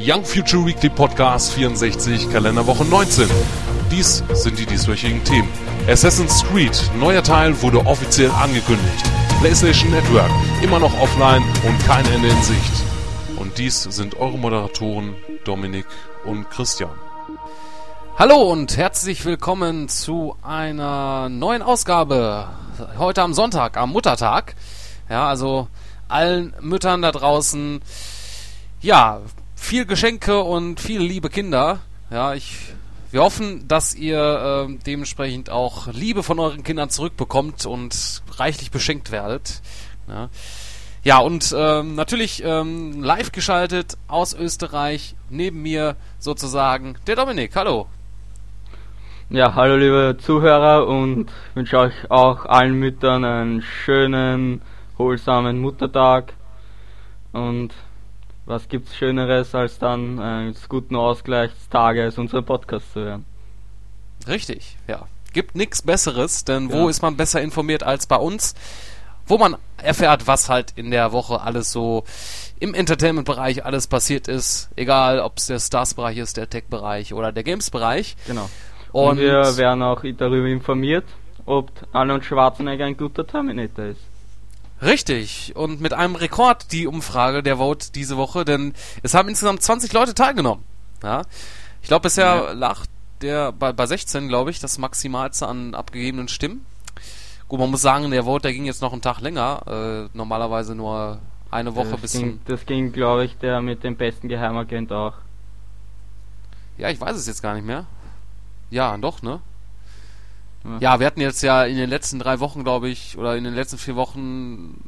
Young Future Weekly Podcast 64, Kalenderwoche 19. Dies sind die dieswöchigen Themen. Assassin's Creed, neuer Teil wurde offiziell angekündigt. PlayStation Network, immer noch offline und kein Ende in Sicht. Und dies sind eure Moderatoren Dominik und Christian. Hallo und herzlich willkommen zu einer neuen Ausgabe. Heute am Sonntag, am Muttertag. Ja, also allen Müttern da draußen, ja, viel Geschenke und viele liebe Kinder. Ja, ich, wir hoffen, dass ihr äh, dementsprechend auch Liebe von euren Kindern zurückbekommt und reichlich beschenkt werdet. Ja. Ja, und ähm, natürlich ähm, live geschaltet aus Österreich, neben mir sozusagen der Dominik. Hallo. Ja, hallo liebe Zuhörer und wünsche euch auch allen Müttern einen schönen, holsamen Muttertag. Und was gibt's Schöneres, als dann äh, des guten Ausgleichstages unseren Podcast zu hören? Richtig, ja. Gibt nichts Besseres, denn wo ist man besser informiert als bei uns? Wo man erfährt, was halt in der Woche alles so im Entertainment-Bereich alles passiert ist. Egal, ob es der Stars-Bereich ist, der Tech-Bereich oder der Games-Bereich. Genau. Und, und wir werden auch darüber informiert, ob Arnold Schwarzenegger ein guter Terminator ist. Richtig. Und mit einem Rekord die Umfrage der Vote diese Woche, denn es haben insgesamt 20 Leute teilgenommen. Ja. Ich glaube, bisher ja. lag der bei, bei 16, glaube ich, das Maximalste an abgegebenen Stimmen. Gut, man muss sagen, der Vote, der ging jetzt noch einen Tag länger. Äh, normalerweise nur eine Woche das bis ging, Das ging, glaube ich, der mit dem besten Geheimagent auch. Ja, ich weiß es jetzt gar nicht mehr. Ja, doch, ne? Ja. ja, wir hatten jetzt ja in den letzten drei Wochen, glaube ich, oder in den letzten vier Wochen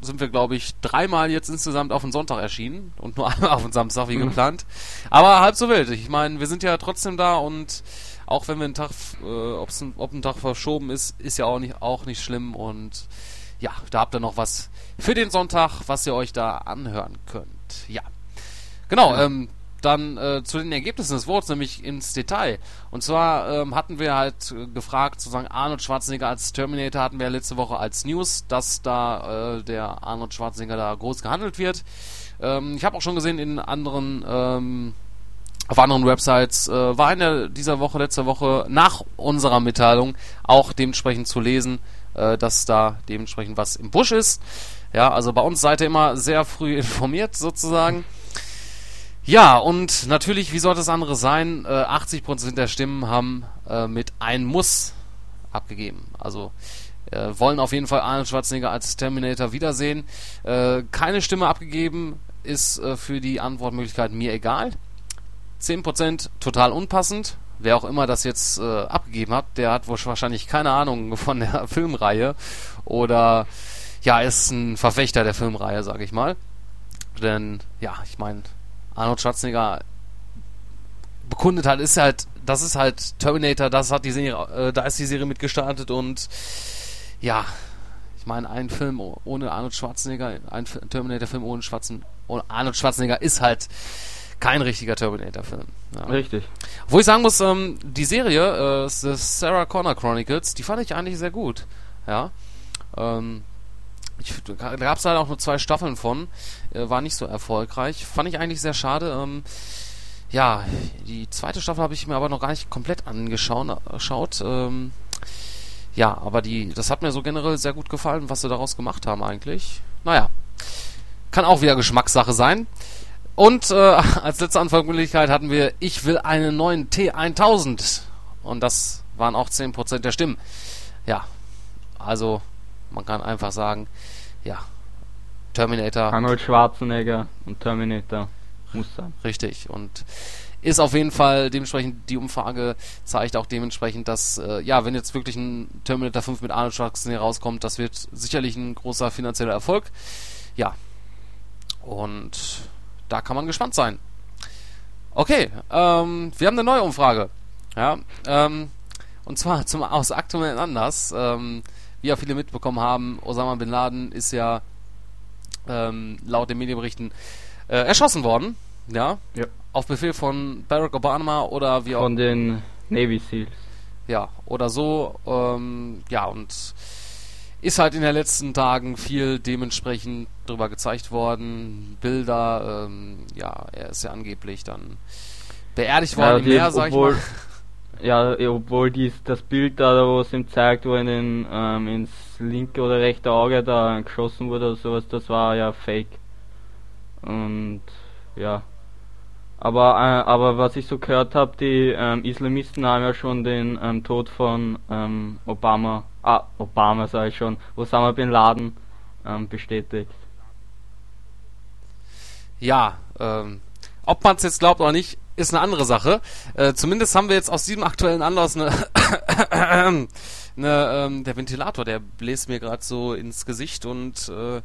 sind wir, glaube ich, dreimal jetzt insgesamt auf den Sonntag erschienen und nur einmal auf den Samstag wie mhm. geplant. Aber halb so wild. Ich meine, wir sind ja trotzdem da und auch wenn wir einen Tag, äh, ob's ein, ob ein Tag verschoben ist, ist ja auch nicht, auch nicht schlimm und ja, da habt ihr noch was für den Sonntag, was ihr euch da anhören könnt. Ja. Genau, ja. ähm, dann äh, zu den Ergebnissen des Votes, nämlich ins Detail. Und zwar ähm, hatten wir halt äh, gefragt, sozusagen Arnold Schwarzenegger als Terminator hatten wir ja letzte Woche als News, dass da äh, der Arnold Schwarzenegger da groß gehandelt wird. Ähm, ich habe auch schon gesehen in anderen ähm, auf anderen Websites äh, war in der, dieser Woche, letzte Woche nach unserer Mitteilung auch dementsprechend zu lesen, äh, dass da dementsprechend was im Busch ist. Ja, also bei uns seid ihr immer sehr früh informiert sozusagen. Ja, und natürlich, wie sollte es andere sein? Äh, 80% der Stimmen haben äh, mit ein Muss abgegeben. Also äh, wollen auf jeden Fall Arnold Schwarzenegger als Terminator wiedersehen. Äh, keine Stimme abgegeben ist äh, für die Antwortmöglichkeit mir egal. 10% total unpassend. Wer auch immer das jetzt äh, abgegeben hat, der hat wahrscheinlich keine Ahnung von der Filmreihe oder ja, ist ein Verfechter der Filmreihe, sage ich mal. Denn ja, ich meine, Arnold Schwarzenegger bekundet hat, ist halt, das ist halt Terminator, das hat die Serie, äh, da ist die Serie mitgestartet und ja, ich meine, ein Film ohne Arnold Schwarzenegger, ein Terminator-Film ohne, Schwarzen, ohne Arnold Schwarzenegger ist halt kein richtiger Terminator-Film. Ja. Richtig. Wo ich sagen muss, ähm, die Serie, äh, The Sarah Connor Chronicles, die fand ich eigentlich sehr gut. Ja. Ähm, ich, da gab es halt auch nur zwei Staffeln von, äh, war nicht so erfolgreich. Fand ich eigentlich sehr schade. Ähm, ja, die zweite Staffel habe ich mir aber noch gar nicht komplett angeschaut. Ähm, ja, aber die, das hat mir so generell sehr gut gefallen, was sie daraus gemacht haben eigentlich. Naja, kann auch wieder Geschmackssache sein. Und äh, als letzte Anfangmöglichkeit hatten wir, ich will einen neuen T1000. Und das waren auch 10% der Stimmen. Ja, also man kann einfach sagen, ja, Terminator. Arnold Schwarzenegger und Terminator muss sein. Richtig. Und ist auf jeden Fall dementsprechend, die Umfrage zeigt auch dementsprechend, dass, äh, ja, wenn jetzt wirklich ein Terminator 5 mit Arnold Schwarzenegger rauskommt, das wird sicherlich ein großer finanzieller Erfolg. Ja. Und da kann man gespannt sein. Okay, ähm, wir haben eine neue Umfrage. Ja, ähm, und zwar zum aus aktuellen Anlass. Ähm, wie ja viele mitbekommen haben, Osama Bin Laden ist ja ähm, laut den Medienberichten äh, erschossen worden. Ja? ja. Auf Befehl von Barack Obama oder wie auch. Von den Navy Seals. Ja, oder so. Ähm, ja, und ist halt in den letzten Tagen viel dementsprechend drüber gezeigt worden. Bilder, ähm, ja, er ist ja angeblich dann beerdigt worden ja, im Meer, sag ich mal. Ja, obwohl dies, das Bild da, wo es ihm zeigt, wo in den, ähm, ins linke oder rechte Auge da geschossen wurde oder sowas, das war ja fake. Und ja. Aber, äh, aber was ich so gehört habe, die ähm, Islamisten haben ja schon den ähm, Tod von ähm, Obama, ah, Obama sage ich schon, Osama Bin Laden ähm, bestätigt. Ja, ähm, ob man es jetzt glaubt oder nicht, ist eine andere Sache. Äh, zumindest haben wir jetzt aus diesem aktuellen Anlass eine, eine ähm, der Ventilator, der bläst mir gerade so ins Gesicht und äh,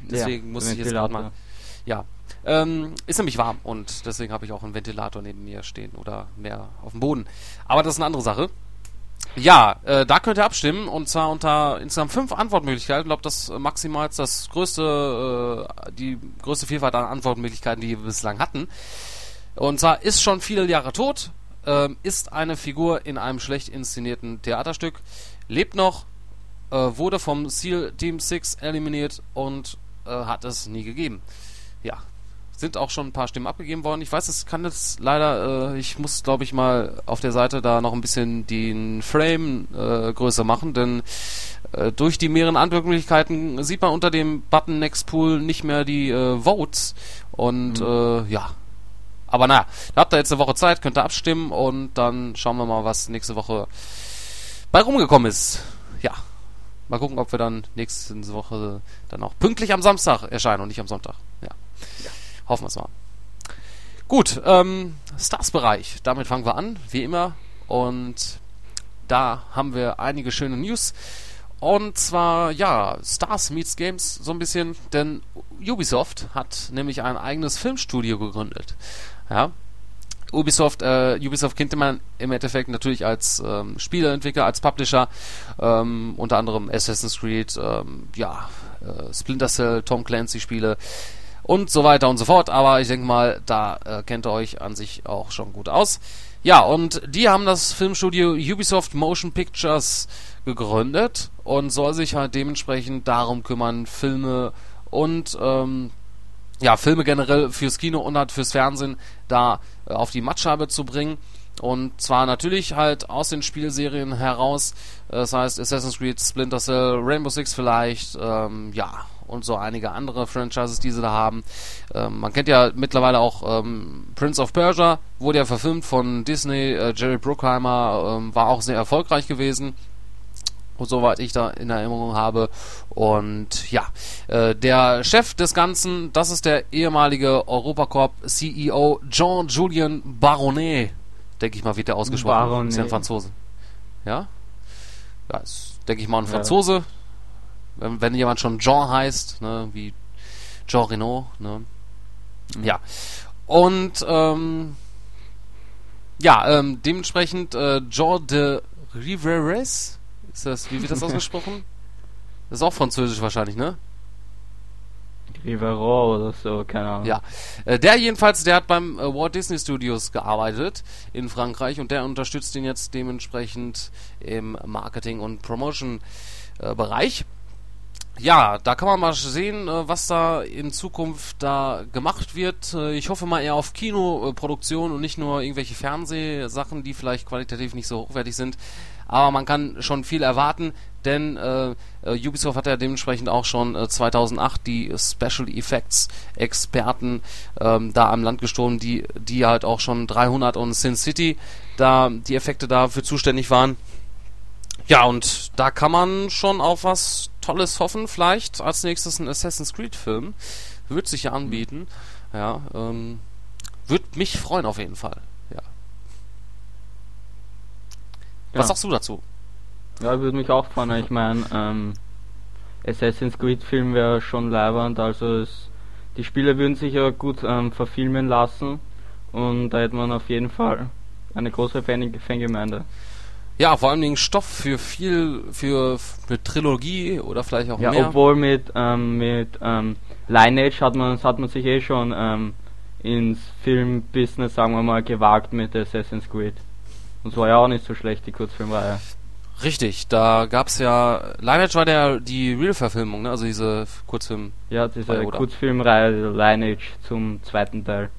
deswegen ja, muss ich jetzt gerade mal. Ja, ähm, ist nämlich warm und deswegen habe ich auch einen Ventilator neben mir stehen oder mehr auf dem Boden. Aber das ist eine andere Sache. Ja, äh, da könnt ihr abstimmen und zwar unter insgesamt fünf Antwortmöglichkeiten. Ich glaube, das maximal das größte, äh, die größte Vielfalt an Antwortmöglichkeiten, die wir bislang hatten. Und zwar ist schon viele Jahre tot, äh, ist eine Figur in einem schlecht inszenierten Theaterstück, lebt noch, äh, wurde vom SEAL Team 6 eliminiert und äh, hat es nie gegeben. Ja, sind auch schon ein paar Stimmen abgegeben worden. Ich weiß, es kann jetzt leider, äh, ich muss glaube ich mal auf der Seite da noch ein bisschen den Frame äh, größer machen, denn äh, durch die mehreren Antwortmöglichkeiten sieht man unter dem Button Next Pool nicht mehr die äh, Votes und mhm. Äh, ja. Aber naja, da habt ihr jetzt eine Woche Zeit, könnt ihr abstimmen und dann schauen wir mal, was nächste Woche bei rumgekommen ist. Ja. Mal gucken, ob wir dann nächste Woche dann auch pünktlich am Samstag erscheinen und nicht am Sonntag. Ja. ja. Hoffen wir es mal. Gut, ähm, Stars-Bereich. Damit fangen wir an, wie immer. Und da haben wir einige schöne News. Und zwar, ja, Stars meets Games so ein bisschen, denn Ubisoft hat nämlich ein eigenes Filmstudio gegründet. Ja. Ubisoft, äh, Ubisoft kennt man im Endeffekt natürlich als ähm, Spieleentwickler, als Publisher, ähm, unter anderem Assassin's Creed, ähm, ja, äh, Splinter Cell, Tom Clancy Spiele, und so weiter und so fort. Aber ich denke mal, da äh, kennt ihr euch an sich auch schon gut aus. Ja, und die haben das Filmstudio Ubisoft Motion Pictures gegründet und soll sich halt dementsprechend darum kümmern, Filme und ähm, ja, Filme generell fürs Kino und halt fürs Fernsehen da äh, auf die Mattscheibe zu bringen. Und zwar natürlich halt aus den Spielserien heraus. Das heißt Assassin's Creed, Splinter Cell, Rainbow Six vielleicht, ähm, ja, und so einige andere Franchises, die sie da haben. Ähm, man kennt ja mittlerweile auch ähm, Prince of Persia, wurde ja verfilmt von Disney. Äh, Jerry Bruckheimer ähm, war auch sehr erfolgreich gewesen. Soweit ich da in Erinnerung habe. Und ja, äh, der Chef des Ganzen, das ist der ehemalige Europacorp CEO Jean-Julien Baronet. Denke ich mal, wird der ausgesprochen. Baronet. Ist ja ein Franzose. Ja? Ja, ist, denke ich mal, ein Franzose. Ja wenn, wenn jemand schon Jean heißt, ne, wie Jean Renault, ne? Mhm. Ja. Und ähm, ja, ähm, dementsprechend äh, Jean de Riveres, ist das, wie wird das ausgesprochen? Das ist auch französisch wahrscheinlich, ne? Rivero oder so, keine Ahnung. Ja, äh, der jedenfalls, der hat beim äh, Walt Disney Studios gearbeitet in Frankreich und der unterstützt ihn jetzt dementsprechend im Marketing- und Promotion-Bereich. Ja, da kann man mal sehen, äh, was da in Zukunft da gemacht wird. Ich hoffe mal eher auf Kinoproduktion und nicht nur irgendwelche Fernsehsachen, die vielleicht qualitativ nicht so hochwertig sind. Aber man kann schon viel erwarten, denn äh, äh Ubisoft hat ja dementsprechend auch schon äh, 2008 die Special Effects Experten ähm, da am Land gestohlen, die die halt auch schon 300 und Sin City da die Effekte dafür zuständig waren. Ja, und da kann man schon auf was Tolles hoffen. Vielleicht als nächstes ein Assassin's Creed-Film. Wird sich ja anbieten. Ja, ähm, würde mich freuen auf jeden Fall. Ja. Was sagst du dazu? Ja, würde mich auch freuen. Ich meine, ähm, Assassin's Creed-Film wäre schon leibernd. Also es, die Spieler würden sich ja gut ähm, verfilmen lassen. Und da hätte man auf jeden Fall eine große Fangemeinde. Ja, vor allen Dingen Stoff für viel, für eine Trilogie oder vielleicht auch ja, mehr. Ja, obwohl mit, ähm, mit ähm, Lineage hat man, hat man sich eh schon ähm, ins Filmbusiness, sagen wir mal, gewagt mit Assassin's Creed. Und es war ja auch nicht so schlecht, die Kurzfilmreihe. Richtig, da gab's ja, Lineage war der die Real-Verfilmung, ne? also diese Kurzfilm. Ja, diese Oda. Kurzfilmreihe Lineage zum zweiten Teil.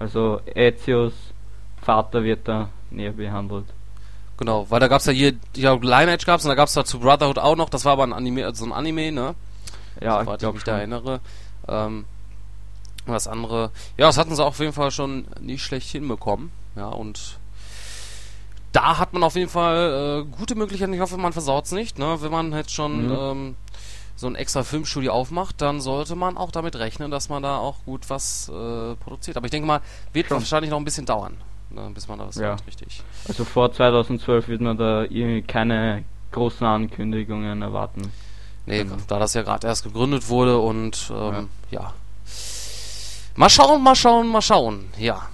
Also Ezios Vater wird da näher behandelt. Genau, weil da gab's ja hier, ja, Lineage gab's und da gab's dazu Brotherhood auch noch, das war aber ein Anime, also so ein Anime, ne? Ja, Soweit ich glaube mich da erinnere. Ähm, was andere, ja, das hatten sie auf jeden Fall schon nicht schlecht hinbekommen, ja, und da hat man auf jeden Fall äh, gute Möglichkeiten, ich hoffe, man versaut's nicht, ne, wenn man jetzt schon Mhm. ähm, so ein extra Filmstudio aufmacht, dann sollte man auch damit rechnen, dass man da auch gut was äh, produziert. Aber ich denke mal, wird Schon. wahrscheinlich noch ein bisschen dauern, ne, bis man das Ja. hat, richtig. Also vor 2012 wird man da irgendwie keine großen Ankündigungen erwarten. Nee, Mhm. da das ja gerade erst gegründet wurde und ähm, ja. Mal schauen, mal schauen, mal schauen. Ja.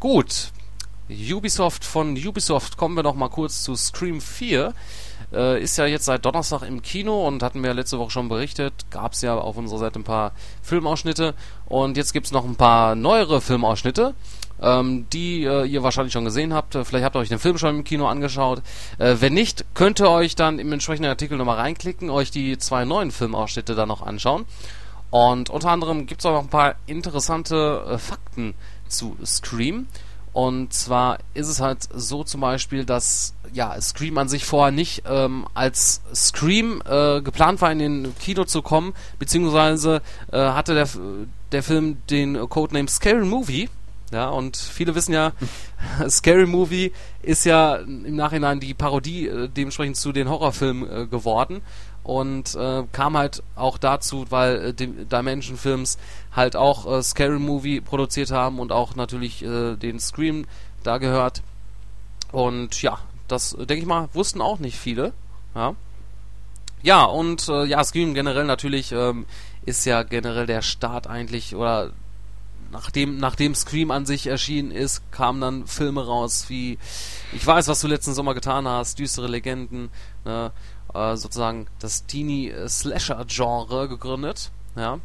Gut. Ubisoft von Ubisoft kommen wir noch mal kurz zu Scream 4. Äh, ist ja jetzt seit Donnerstag im Kino und hatten wir letzte Woche schon berichtet. Gab es ja auf unserer Seite ein paar Filmausschnitte und jetzt gibt es noch ein paar neuere Filmausschnitte, ähm, die äh, ihr wahrscheinlich schon gesehen habt. Äh, Vielleicht habt ihr euch den Film schon im Kino angeschaut. Äh, wenn nicht, könnt ihr euch dann im entsprechenden Artikel nochmal reinklicken, euch die zwei neuen Filmausschnitte dann noch anschauen. Und unter anderem gibt es auch noch ein paar interessante äh, Fakten zu Scream. Und zwar ist es halt so zum Beispiel, dass ja Scream an sich vorher nicht ähm, als Scream äh, geplant war, in den Kino zu kommen, beziehungsweise äh, hatte der, der Film den Codename Scary Movie. Ja, und viele wissen ja, Scary Movie ist ja im Nachhinein die Parodie äh, dementsprechend zu den Horrorfilmen äh, geworden und äh, kam halt auch dazu, weil äh, Dimension Films halt auch äh, Scary Movie produziert haben und auch natürlich äh, den Scream da gehört. Und ja, das denke ich mal, wussten auch nicht viele. Ja. Ja, und äh, ja, Scream generell natürlich ähm, ist ja generell der Start eigentlich oder nachdem, nachdem Scream an sich erschienen ist, kamen dann Filme raus wie Ich weiß, was du letzten Sommer getan hast, düstere Legenden, ne, äh, sozusagen das Teenie-Slasher-Genre gegründet, ja.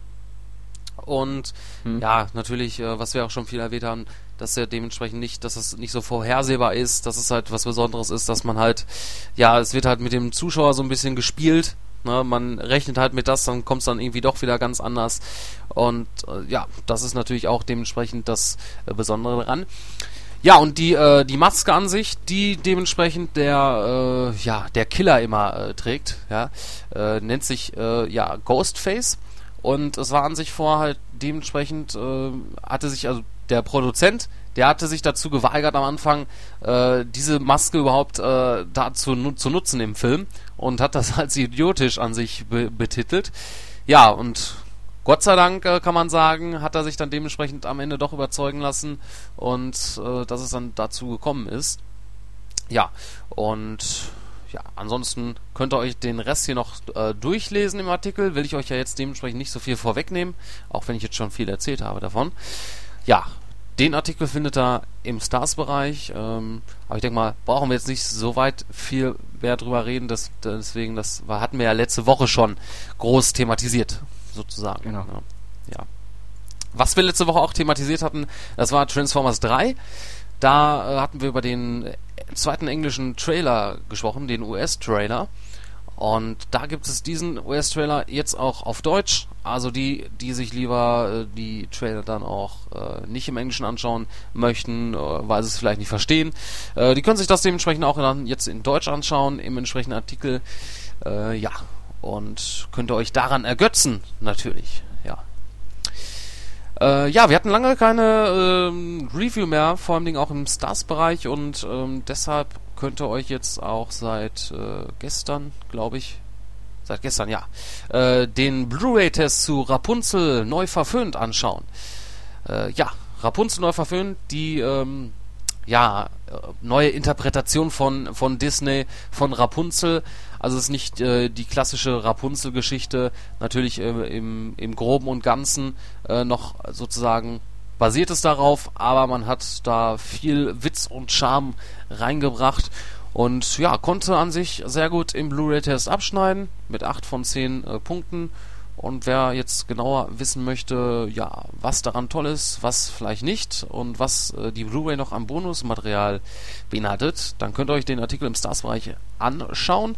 Und Hm. ja, natürlich, äh, was wir auch schon viel erwähnt haben, dass ja dementsprechend nicht, dass es nicht so vorhersehbar ist, dass es halt was Besonderes ist, dass man halt, ja, es wird halt mit dem Zuschauer so ein bisschen gespielt, ne, man rechnet halt mit das, dann kommt es dann irgendwie doch wieder ganz anders und äh, ja, das ist natürlich auch dementsprechend das äh, Besondere daran. Ja, und die, äh, die Maske an sich, die dementsprechend der, äh, ja, der Killer immer äh, trägt, ja, äh, nennt sich, äh, ja, Ghostface. Und es war an sich vor halt dementsprechend, äh, hatte sich, also der Produzent, der hatte sich dazu geweigert am Anfang, äh, diese Maske überhaupt äh, da zu, nu zu nutzen im Film und hat das als idiotisch an sich be betitelt. Ja, und Gott sei Dank äh, kann man sagen, hat er sich dann dementsprechend am Ende doch überzeugen lassen und äh, dass es dann dazu gekommen ist. Ja, und ja, ansonsten könnt ihr euch den Rest hier noch äh, durchlesen im Artikel. Will ich euch ja jetzt dementsprechend nicht so viel vorwegnehmen, auch wenn ich jetzt schon viel erzählt habe davon. Ja, den Artikel findet ihr im Stars-Bereich. Ähm, aber ich denke mal, brauchen wir jetzt nicht so weit viel mehr drüber reden. Das, deswegen, das hatten wir ja letzte Woche schon groß thematisiert, sozusagen. Genau. Ja. ja. Was wir letzte Woche auch thematisiert hatten, das war Transformers 3. Da äh, hatten wir über den äh, zweiten englischen Trailer gesprochen, den US-Trailer. Und da gibt es diesen US-Trailer jetzt auch auf Deutsch. Also die, die sich lieber äh, die Trailer dann auch äh, nicht im Englischen anschauen möchten, äh, weil sie es vielleicht nicht verstehen, äh, die können sich das dementsprechend auch dann jetzt in Deutsch anschauen, im entsprechenden Artikel. Äh, ja, und könnt ihr euch daran ergötzen, natürlich. Ja. Äh, ja, wir hatten lange keine ähm, Review mehr, vor allem auch im Stars-Bereich und ähm, deshalb könnt ihr euch jetzt auch seit äh, gestern, glaube ich, seit gestern, ja, äh, den Blu-ray-Test zu Rapunzel neu verföhnt anschauen. Äh, ja, Rapunzel neu verföhnt, die ähm, ja, äh, neue Interpretation von, von Disney, von Rapunzel. Also es ist nicht äh, die klassische Rapunzel-Geschichte, natürlich äh, im, im Groben und Ganzen äh, noch sozusagen basiert es darauf, aber man hat da viel Witz und Charme reingebracht und ja, konnte an sich sehr gut im Blu-ray-Test abschneiden mit 8 von 10 äh, Punkten Und wer jetzt genauer wissen möchte, ja, was daran toll ist, was vielleicht nicht und was äh, die Blu-ray noch am Bonusmaterial beinhaltet, dann könnt ihr euch den Artikel im Stars-Bereich anschauen.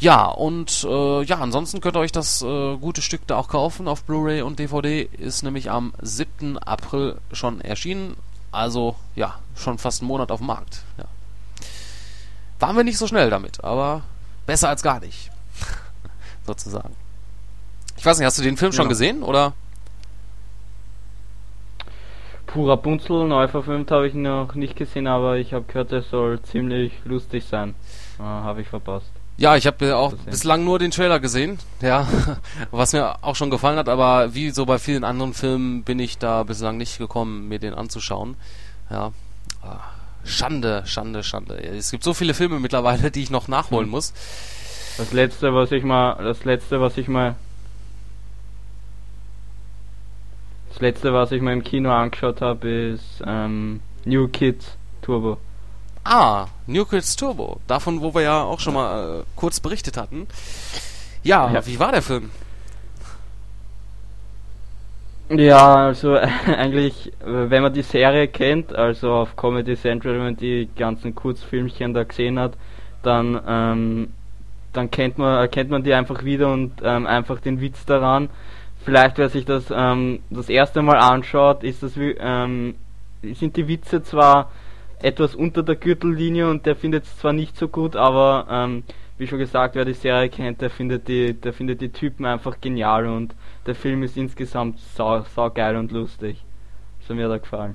Ja, und äh, ja, ansonsten könnt ihr euch das äh, gute Stück da auch kaufen auf Blu-ray und DVD. Ist nämlich am 7. April schon erschienen. Also ja, schon fast einen Monat auf dem Markt. Ja. Waren wir nicht so schnell damit, aber besser als gar nicht. Sozusagen. Ich weiß nicht, hast du den Film ja. schon gesehen oder? Purer Bunzel, neu verfilmt habe ich noch nicht gesehen, aber ich habe gehört, er soll ziemlich lustig sein. Äh, habe ich verpasst. Ja, ich habe auch bislang nur den Trailer gesehen, ja, was mir auch schon gefallen hat, aber wie so bei vielen anderen Filmen bin ich da bislang nicht gekommen, mir den anzuschauen. Ja, ah, Schande, Schande, Schande. Es gibt so viele Filme mittlerweile, die ich noch nachholen hm. muss. Das letzte, was ich mal, das letzte, was ich mal, das letzte, was ich mal im Kino angeschaut habe, ist ähm, New Kids Turbo. Ah, New Kids Turbo. Davon, wo wir ja auch schon mal äh, kurz berichtet hatten. Ja, ja, wie war der Film? Ja, also eigentlich, wenn man die Serie kennt, also auf Comedy Central, wenn man die ganzen Kurzfilmchen da gesehen hat, dann, ähm, dann kennt man, erkennt man die einfach wieder und ähm, einfach den Witz daran. Vielleicht, wer sich das ähm, das erste Mal anschaut, ist das, ähm, sind die Witze zwar etwas unter der Gürtellinie und der findet es zwar nicht so gut, aber ähm, wie schon gesagt, wer die Serie kennt, der findet die, der findet die Typen einfach genial und der Film ist insgesamt sau, sau geil und lustig. So mir da gefallen.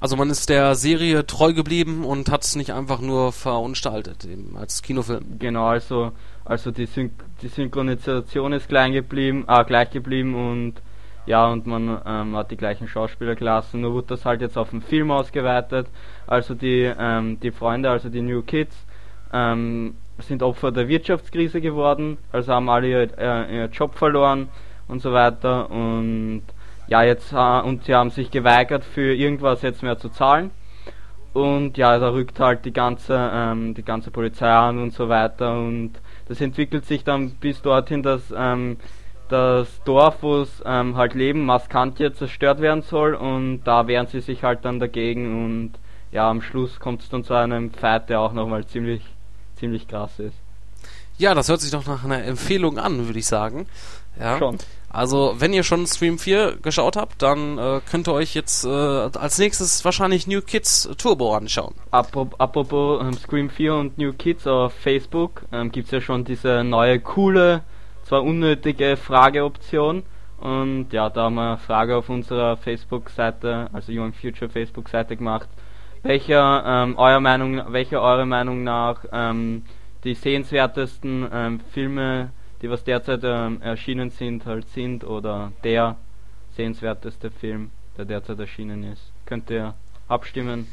Also man ist der Serie treu geblieben und hat es nicht einfach nur verunstaltet, eben als Kinofilm. Genau, also also die, Syn die Synchronisation ist klein geblieben, äh, gleich geblieben und ja, und man ähm, hat die gleichen Schauspieler gelassen, nur wurde das halt jetzt auf den Film ausgeweitet. Also die, ähm, die Freunde, also die New Kids, ähm, sind Opfer der Wirtschaftskrise geworden, also haben alle ihr, äh, ihr Job verloren und so weiter. Und ja, jetzt äh, und sie haben sich geweigert, für irgendwas jetzt mehr zu zahlen. Und ja, da rückt halt die ganze, ähm, die ganze Polizei an und so weiter. Und das entwickelt sich dann bis dorthin, dass ähm, das Dorf, wo es ähm, halt leben, Maskantje zerstört werden soll und da wehren sie sich halt dann dagegen und ja, am Schluss kommt es dann zu einem Fight, der auch nochmal ziemlich, ziemlich krass ist. Ja, das hört sich doch nach einer Empfehlung an, würde ich sagen. Ja. Schon. Also, wenn ihr schon Stream 4 geschaut habt, dann äh, könnt ihr euch jetzt äh, als nächstes wahrscheinlich New Kids Turbo anschauen. Apropos, apropos ähm, Scream 4 und New Kids auf Facebook ähm, gibt es ja schon diese neue coole zwar unnötige Frageoption. Und ja, da haben wir eine Frage auf unserer Facebook-Seite, also Young Future Facebook-Seite gemacht. Welcher, ähm, eurer Meinung, welcher eurer Meinung nach ähm, die sehenswertesten ähm, Filme, die was derzeit ähm, erschienen sind, halt sind oder der sehenswerteste Film, der derzeit erschienen ist. Könnt ihr abstimmen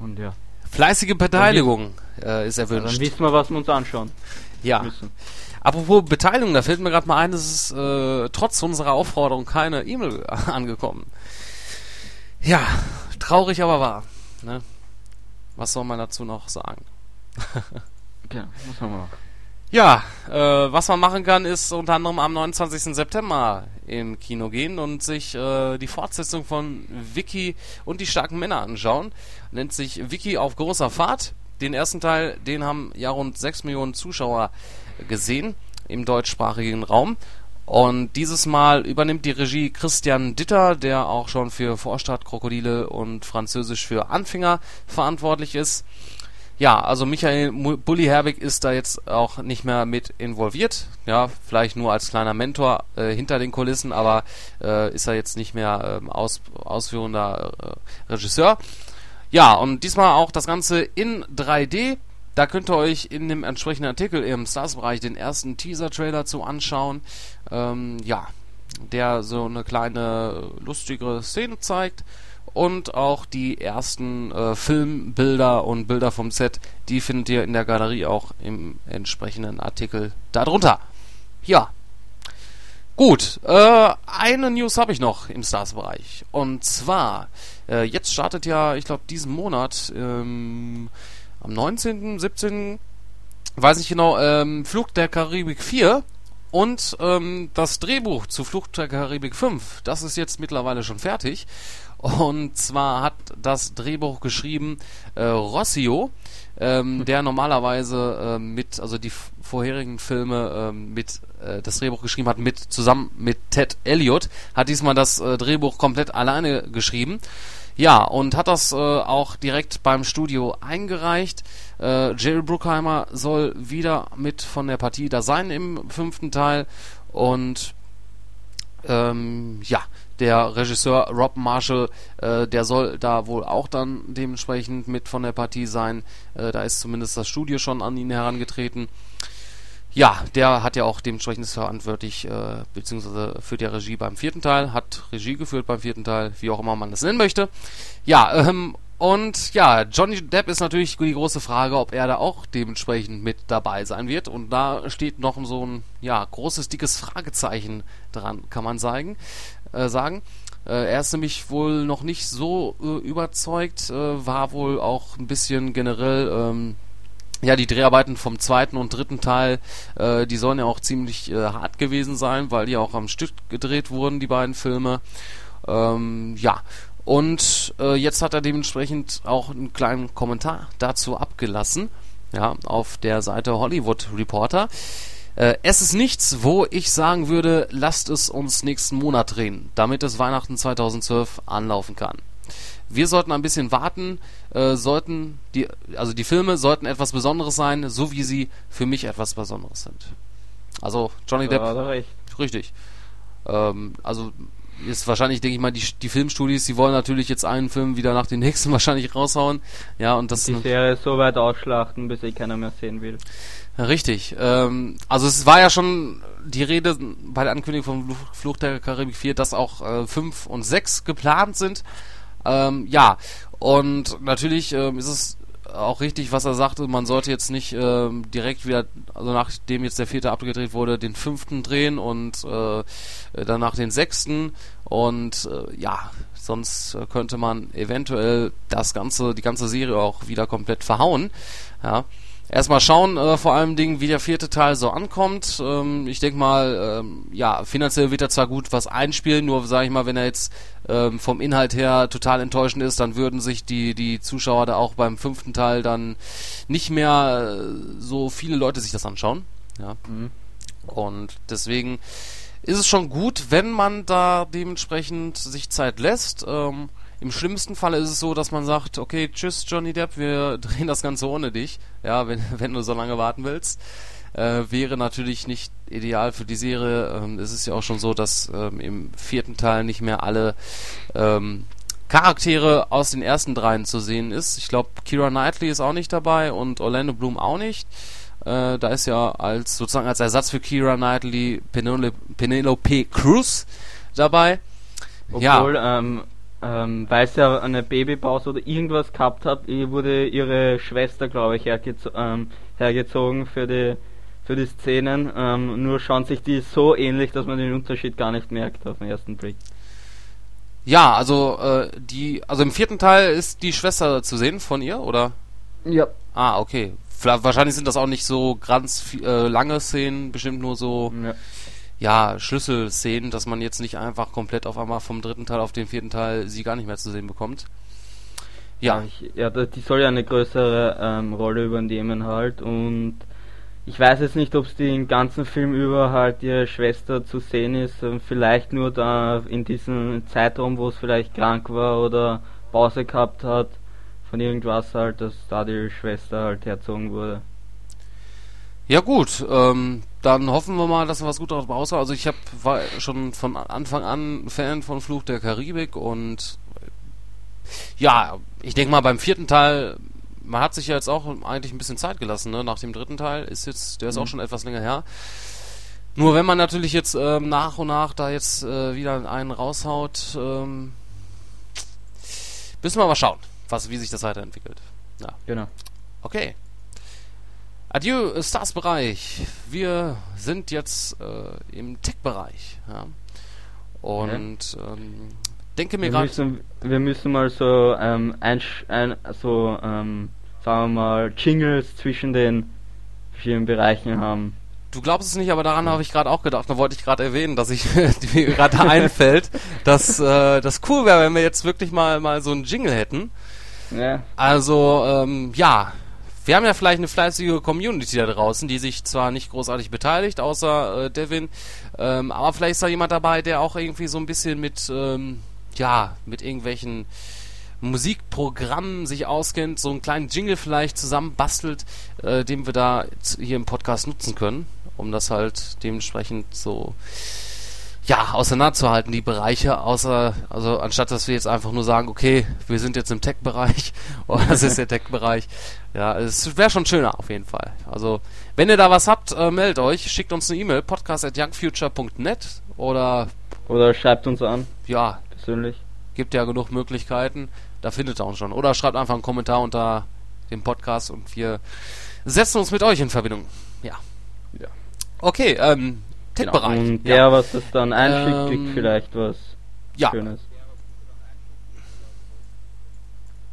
und ja. Fleißige Beteiligung äh, ist erwünscht. Dann wissen wir, was wir uns anschauen ja. müssen. Apropos Beteiligung, da fällt mir gerade mal ein, es ist äh, trotz unserer Aufforderung keine E-Mail angekommen. Ja, traurig aber wahr. Ne? Was soll man dazu noch sagen? ja, was haben wir noch? Ja, äh, was man machen kann, ist unter anderem am 29. September im Kino gehen und sich äh, die Fortsetzung von Vicky und die starken Männer anschauen. Nennt sich Vicky auf großer Fahrt. Den ersten Teil, den haben ja rund 6 Millionen Zuschauer gesehen im deutschsprachigen Raum. Und dieses Mal übernimmt die Regie Christian Ditter, der auch schon für Vorstadt, Krokodile und Französisch für Anfänger verantwortlich ist. Ja, also Michael Bulli Herbig ist da jetzt auch nicht mehr mit involviert. Ja, vielleicht nur als kleiner Mentor äh, hinter den Kulissen, aber äh, ist er jetzt nicht mehr äh, aus, ausführender äh, Regisseur. Ja, und diesmal auch das Ganze in 3D. Da könnt ihr euch in dem entsprechenden Artikel im Stars-Bereich den ersten Teaser-Trailer zu anschauen. Ähm, ja, der so eine kleine lustigere Szene zeigt. Und auch die ersten äh, Filmbilder und Bilder vom Set, die findet ihr in der Galerie auch im entsprechenden Artikel darunter. Ja. Gut, äh, eine News habe ich noch im Stars-Bereich. Und zwar, äh, jetzt startet ja, ich glaube, diesen Monat ähm, am 19., 17., weiß nicht genau, ähm, Flug der Karibik 4. und ähm, das Drehbuch zu Flucht der Karibik 5, das ist jetzt mittlerweile schon fertig. Und zwar hat das Drehbuch geschrieben äh, Rossio, ähm, der normalerweise äh, mit, also die vorherigen Filme äh, mit äh, das Drehbuch geschrieben hat, mit zusammen mit Ted Elliott, hat diesmal das äh, Drehbuch komplett alleine geschrieben. Ja, und hat das äh, auch direkt beim Studio eingereicht. Äh, Jerry Bruckheimer soll wieder mit von der Partie da sein im fünften Teil. Und ähm, ja, der Regisseur Rob Marshall, äh, der soll da wohl auch dann dementsprechend mit von der Partie sein. Äh, da ist zumindest das Studio schon an ihn herangetreten. Ja, der hat ja auch dementsprechend verantwortlich, äh, beziehungsweise führt ja Regie beim vierten Teil, hat Regie geführt beim vierten Teil, wie auch immer man das nennen möchte. Ja, ähm, und ja, Johnny Depp ist natürlich die große Frage, ob er da auch dementsprechend mit dabei sein wird. Und da steht noch so ein ja, großes, dickes Fragezeichen dran, kann man sagen. Äh, sagen. Äh, er ist nämlich wohl noch nicht so äh, überzeugt, äh, war wohl auch ein bisschen generell ähm, ja, die Dreharbeiten vom zweiten und dritten Teil, äh, die sollen ja auch ziemlich äh, hart gewesen sein, weil die auch am Stück gedreht wurden, die beiden Filme. Ähm, ja, und äh, jetzt hat er dementsprechend auch einen kleinen Kommentar dazu abgelassen, ja, auf der Seite Hollywood Reporter. Äh, es ist nichts, wo ich sagen würde, lasst es uns nächsten Monat drehen, damit es Weihnachten 2012 anlaufen kann wir sollten ein bisschen warten, äh, sollten die, also die Filme sollten etwas Besonderes sein, so wie sie für mich etwas Besonderes sind. Also Johnny Depp. Ja, recht. Richtig. Ähm, also ist wahrscheinlich, denke ich mal, die, die Filmstudios, die wollen natürlich jetzt einen Film wieder nach dem nächsten wahrscheinlich raushauen. Ja, und das die Serie so weit ausschlachten, bis ich keiner mehr sehen will. Richtig. Ähm, also es war ja schon die Rede bei der Ankündigung von Fluch der Karibik 4, dass auch 5 äh, und 6 geplant sind. Ähm, ja, und natürlich ähm, ist es auch richtig, was er sagte, man sollte jetzt nicht ähm, direkt wieder, also nachdem jetzt der vierte abgedreht wurde, den fünften drehen und äh, danach den sechsten und äh, ja, sonst könnte man eventuell das ganze, die ganze Serie auch wieder komplett verhauen. Ja erstmal schauen, äh, vor allem Dingen, wie der vierte Teil so ankommt. Ähm, ich denke mal, ähm, ja, finanziell wird er zwar gut was einspielen, nur sage ich mal, wenn er jetzt ähm, vom Inhalt her total enttäuschend ist, dann würden sich die, die Zuschauer da auch beim fünften Teil dann nicht mehr äh, so viele Leute sich das anschauen. Ja. Mhm. Und deswegen ist es schon gut, wenn man da dementsprechend sich Zeit lässt. Ähm, im schlimmsten Fall ist es so, dass man sagt, okay, tschüss Johnny Depp, wir drehen das Ganze ohne dich. Ja, wenn, wenn du so lange warten willst. Äh, wäre natürlich nicht ideal für die Serie. Ähm, es ist ja auch schon so, dass ähm, im vierten Teil nicht mehr alle ähm, Charaktere aus den ersten dreien zu sehen ist. Ich glaube, Kira Knightley ist auch nicht dabei und Orlando Bloom auch nicht. Äh, da ist ja als sozusagen als Ersatz für Kira Knightley Penelope, Penelope Cruz dabei. Obwohl, ja. ähm, ähm, weil sie ja eine Babypause oder irgendwas gehabt hat, wurde ihre Schwester, glaube ich, hergezo ähm, hergezogen für die für die Szenen. Ähm, nur schauen sich die so ähnlich, dass man den Unterschied gar nicht merkt auf den ersten Blick. Ja, also äh, die, also im vierten Teil ist die Schwester zu sehen von ihr, oder? Ja. Ah, okay. Wahrscheinlich sind das auch nicht so ganz äh, lange Szenen, bestimmt nur so ja ja, Schlüsselszenen, dass man jetzt nicht einfach komplett auf einmal vom dritten Teil auf den vierten Teil sie gar nicht mehr zu sehen bekommt. Ja. Ja, ich, ja die soll ja eine größere ähm, Rolle übernehmen halt und ich weiß jetzt nicht, ob es den ganzen Film über halt ihre Schwester zu sehen ist, ähm, vielleicht nur da in diesem Zeitraum, wo es vielleicht krank war oder Pause gehabt hat von irgendwas halt, dass da die Schwester halt herzogen wurde. Ja gut, ähm, dann hoffen wir mal, dass wir was Gutes raushauen. Also ich hab, war schon von Anfang an Fan von Fluch der Karibik und ja, ich denke mal beim vierten Teil, man hat sich ja jetzt auch eigentlich ein bisschen Zeit gelassen, ne? Nach dem dritten Teil ist jetzt, der ist mhm. auch schon etwas länger her. Nur wenn man natürlich jetzt ähm, nach und nach da jetzt äh, wieder einen raushaut, ähm, müssen wir mal schauen, was, wie sich das weiterentwickelt. Ja. Genau. Okay. Adieu, Stars-Bereich. Wir sind jetzt äh, im Tech-Bereich. Ja. Und ja. Ähm, denke mir gerade. Wir müssen mal so ähm, ein, ein so ähm, sagen wir mal Jingles zwischen den vielen Bereichen haben. du glaubst es nicht, aber daran habe ich gerade auch gedacht. Da wollte ich gerade erwähnen, dass ich mir gerade einfällt, dass äh, das cool wäre, wenn wir jetzt wirklich mal mal so einen Jingle hätten. Ja. Also ähm, ja, wir haben ja vielleicht eine fleißige Community da draußen, die sich zwar nicht großartig beteiligt, außer äh, Devin, ähm, aber vielleicht ist da jemand dabei, der auch irgendwie so ein bisschen mit ähm, ja mit irgendwelchen Musikprogramm sich auskennt, so einen kleinen Jingle vielleicht zusammenbastelt, äh, den wir da hier im Podcast nutzen können, um das halt dementsprechend so ja, auseinanderzuhalten, die Bereiche, außer, also anstatt dass wir jetzt einfach nur sagen, okay, wir sind jetzt im Tech-Bereich oder das ist der Tech-Bereich. Ja, es wäre schon schöner auf jeden Fall. Also, wenn ihr da was habt, äh, meldet euch, schickt uns eine E-Mail, podcast at youngfuture.net oder Oder schreibt uns an, ja, persönlich. gibt ja genug Möglichkeiten. Da findet ihr uns schon. Oder schreibt einfach einen Kommentar unter dem Podcast und wir setzen uns mit euch in Verbindung. Ja. Ja. Okay, ähm, Tech-Bereich. Genau. Und ja. der, was das dann einschickt, Ähm, kriegt vielleicht was ja, Schönes.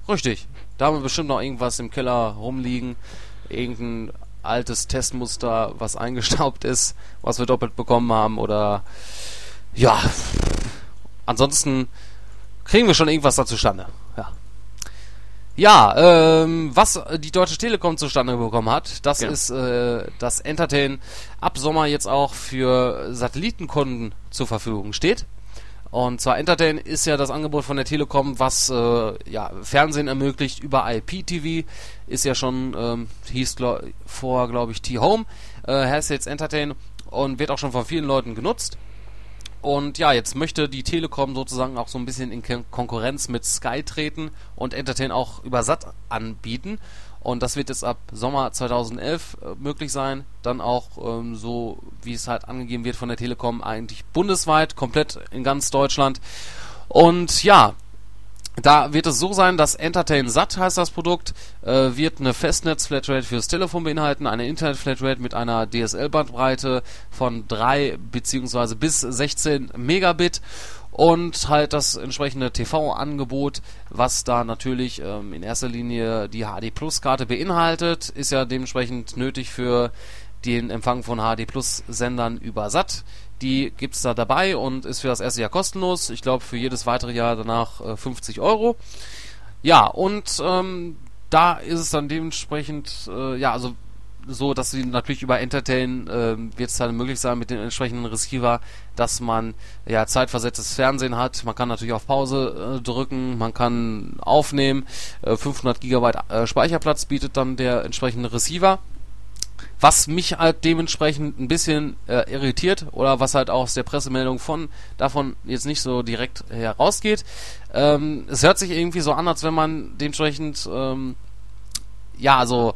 richtig. Da haben wir bestimmt noch irgendwas im Keller rumliegen. Irgendein altes Testmuster, was eingestaubt ist, was wir doppelt bekommen haben. Oder ja. Ansonsten kriegen wir schon irgendwas da zustande. Ja. Ja, ähm, was die Deutsche Telekom zustande bekommen hat, das Genau. ist, äh, dass Entertain ab Sommer jetzt auch für Satellitenkunden zur Verfügung steht. Und zwar Entertain ist ja das Angebot von der Telekom, was äh, ja, Fernsehen ermöglicht über IPTV. Ist ja schon, ähm, hieß glaub, vor, glaube ich, T-Home. Äh, heißt jetzt Entertain und wird auch schon von vielen Leuten genutzt. Und ja, jetzt möchte die Telekom sozusagen auch so ein bisschen in Kon- Konkurrenz mit Sky treten und Entertain auch über Sat anbieten. Und das wird jetzt ab Sommer 2011 äh, möglich sein. Dann auch ähm, so, wie es halt angegeben wird von der Telekom, eigentlich bundesweit, komplett in ganz Deutschland. Und ja, da wird es so sein, dass Entertain Sat heißt das Produkt, äh, wird eine Festnetz-Flatrate fürs Telefon beinhalten, eine Internet-Flatrate mit einer DSL-Bandbreite von 3 beziehungsweise bis 16 Megabit und halt das entsprechende TV-Angebot, was da natürlich ähm, in erster Linie die HD Plus-Karte beinhaltet, ist ja dementsprechend nötig für den Empfang von HD Plus Sendern über Sat. Die gibt's da dabei und ist für das erste Jahr kostenlos. Ich glaube für jedes weitere Jahr danach äh, 50 Euro. Ja, und ähm, da ist es dann dementsprechend, äh, ja, also so, dass sie natürlich über Entertain ähm, wird es dann möglich sein mit den entsprechenden Receiver, dass man ja zeitversetztes Fernsehen hat. Man kann natürlich auf Pause äh, drücken, man kann aufnehmen. Äh, 500 Gigabyte äh, Speicherplatz bietet dann der entsprechende Receiver. Was mich halt dementsprechend ein bisschen äh, irritiert oder was halt auch aus der Pressemeldung von davon jetzt nicht so direkt herausgeht. Ähm, es hört sich irgendwie so an, als wenn man dementsprechend ähm, ja, also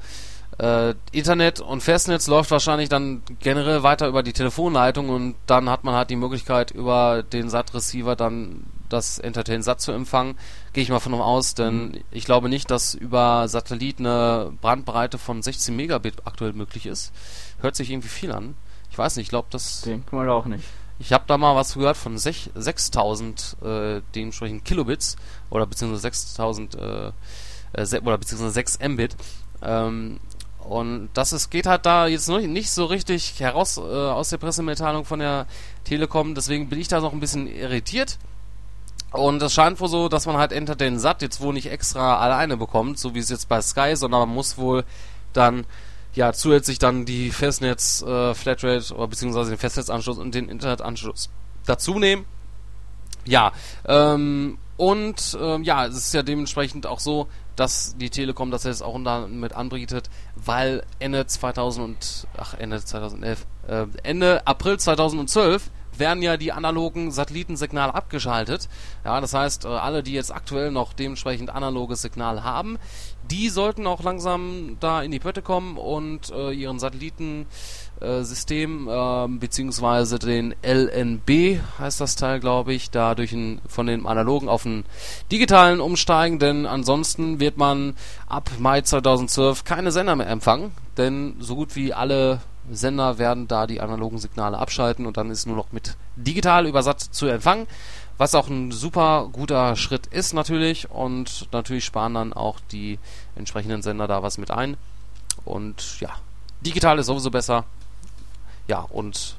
äh, Internet und Festnetz läuft wahrscheinlich dann generell weiter über die Telefonleitung und dann hat man halt die Möglichkeit über den SAT-Receiver dann das Entertain SAT zu empfangen. Gehe ich mal von aus, denn ich glaube nicht, dass über Satellit eine Brandbreite von 16 Megabit aktuell möglich ist. Hört sich irgendwie viel an. Ich weiß nicht, ich glaube, das Denk mal auch nicht. ich habe da mal was gehört von sech- 6000 äh, dementsprechend Kilobits oder beziehungsweise 6000 äh, äh, oder beziehungsweise 6 Mbit. Ähm, und das ist, geht halt da jetzt noch nicht so richtig heraus äh, aus der Pressemitteilung von der Telekom. Deswegen bin ich da noch ein bisschen irritiert. Und es scheint wohl so, dass man halt Entertain Sat jetzt wohl nicht extra alleine bekommt, so wie es jetzt bei Sky, sondern man muss wohl dann ja zusätzlich dann die Festnetz äh, Flatrate oder beziehungsweise den Festnetzanschluss und den Internetanschluss dazu nehmen. Ja, ähm, und ähm, ja, es ist ja dementsprechend auch so, dass die Telekom das jetzt auch mit anbietet, weil Ende 2000 und ach Ende 2011, äh, Ende April 2012 werden ja die analogen Satellitensignale abgeschaltet. Ja, das heißt, äh, alle, die jetzt aktuell noch dementsprechend analoges Signal haben, die sollten auch langsam da in die Pötte kommen und äh, ihren Satellitensystem äh, ähm, beziehungsweise den LNB heißt das Teil, glaube ich, da durch ein, von dem analogen auf den digitalen umsteigen, denn ansonsten wird man ab Mai 2012 keine Sender mehr empfangen, denn so gut wie alle Sender werden da die analogen Signale abschalten und dann ist nur noch mit digital über Sat zu empfangen. Was auch ein super guter Schritt ist natürlich und natürlich sparen dann auch die entsprechenden Sender da was mit ein. Und ja, digital ist sowieso besser. ja, und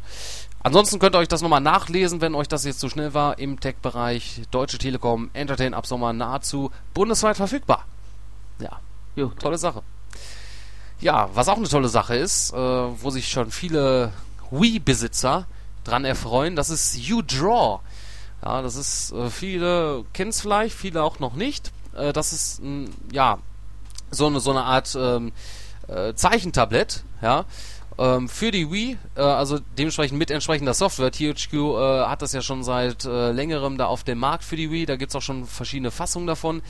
ansonsten könnt ihr euch das nochmal nachlesen, wenn euch das jetzt zu so schnell war, im Tech-Bereich Deutsche Telekom Entertain ab Sommer nahezu bundesweit verfügbar. Ja, jo, tolle Sache. Ja, was auch eine tolle Sache ist, äh, wo sich schon viele Wii-Besitzer dran erfreuen, das ist U-Draw. Ja, das ist, äh, viele kennen es vielleicht, viele auch noch nicht. Äh, das ist, mh, ja, so eine, so eine Art ähm, äh, Zeichentablett, ja, ähm, für die Wii, äh, also dementsprechend mit entsprechender Software. THQ äh, hat das ja schon seit längerem da auf dem Markt für die Wii, da gibt es auch schon verschiedene Fassungen davon.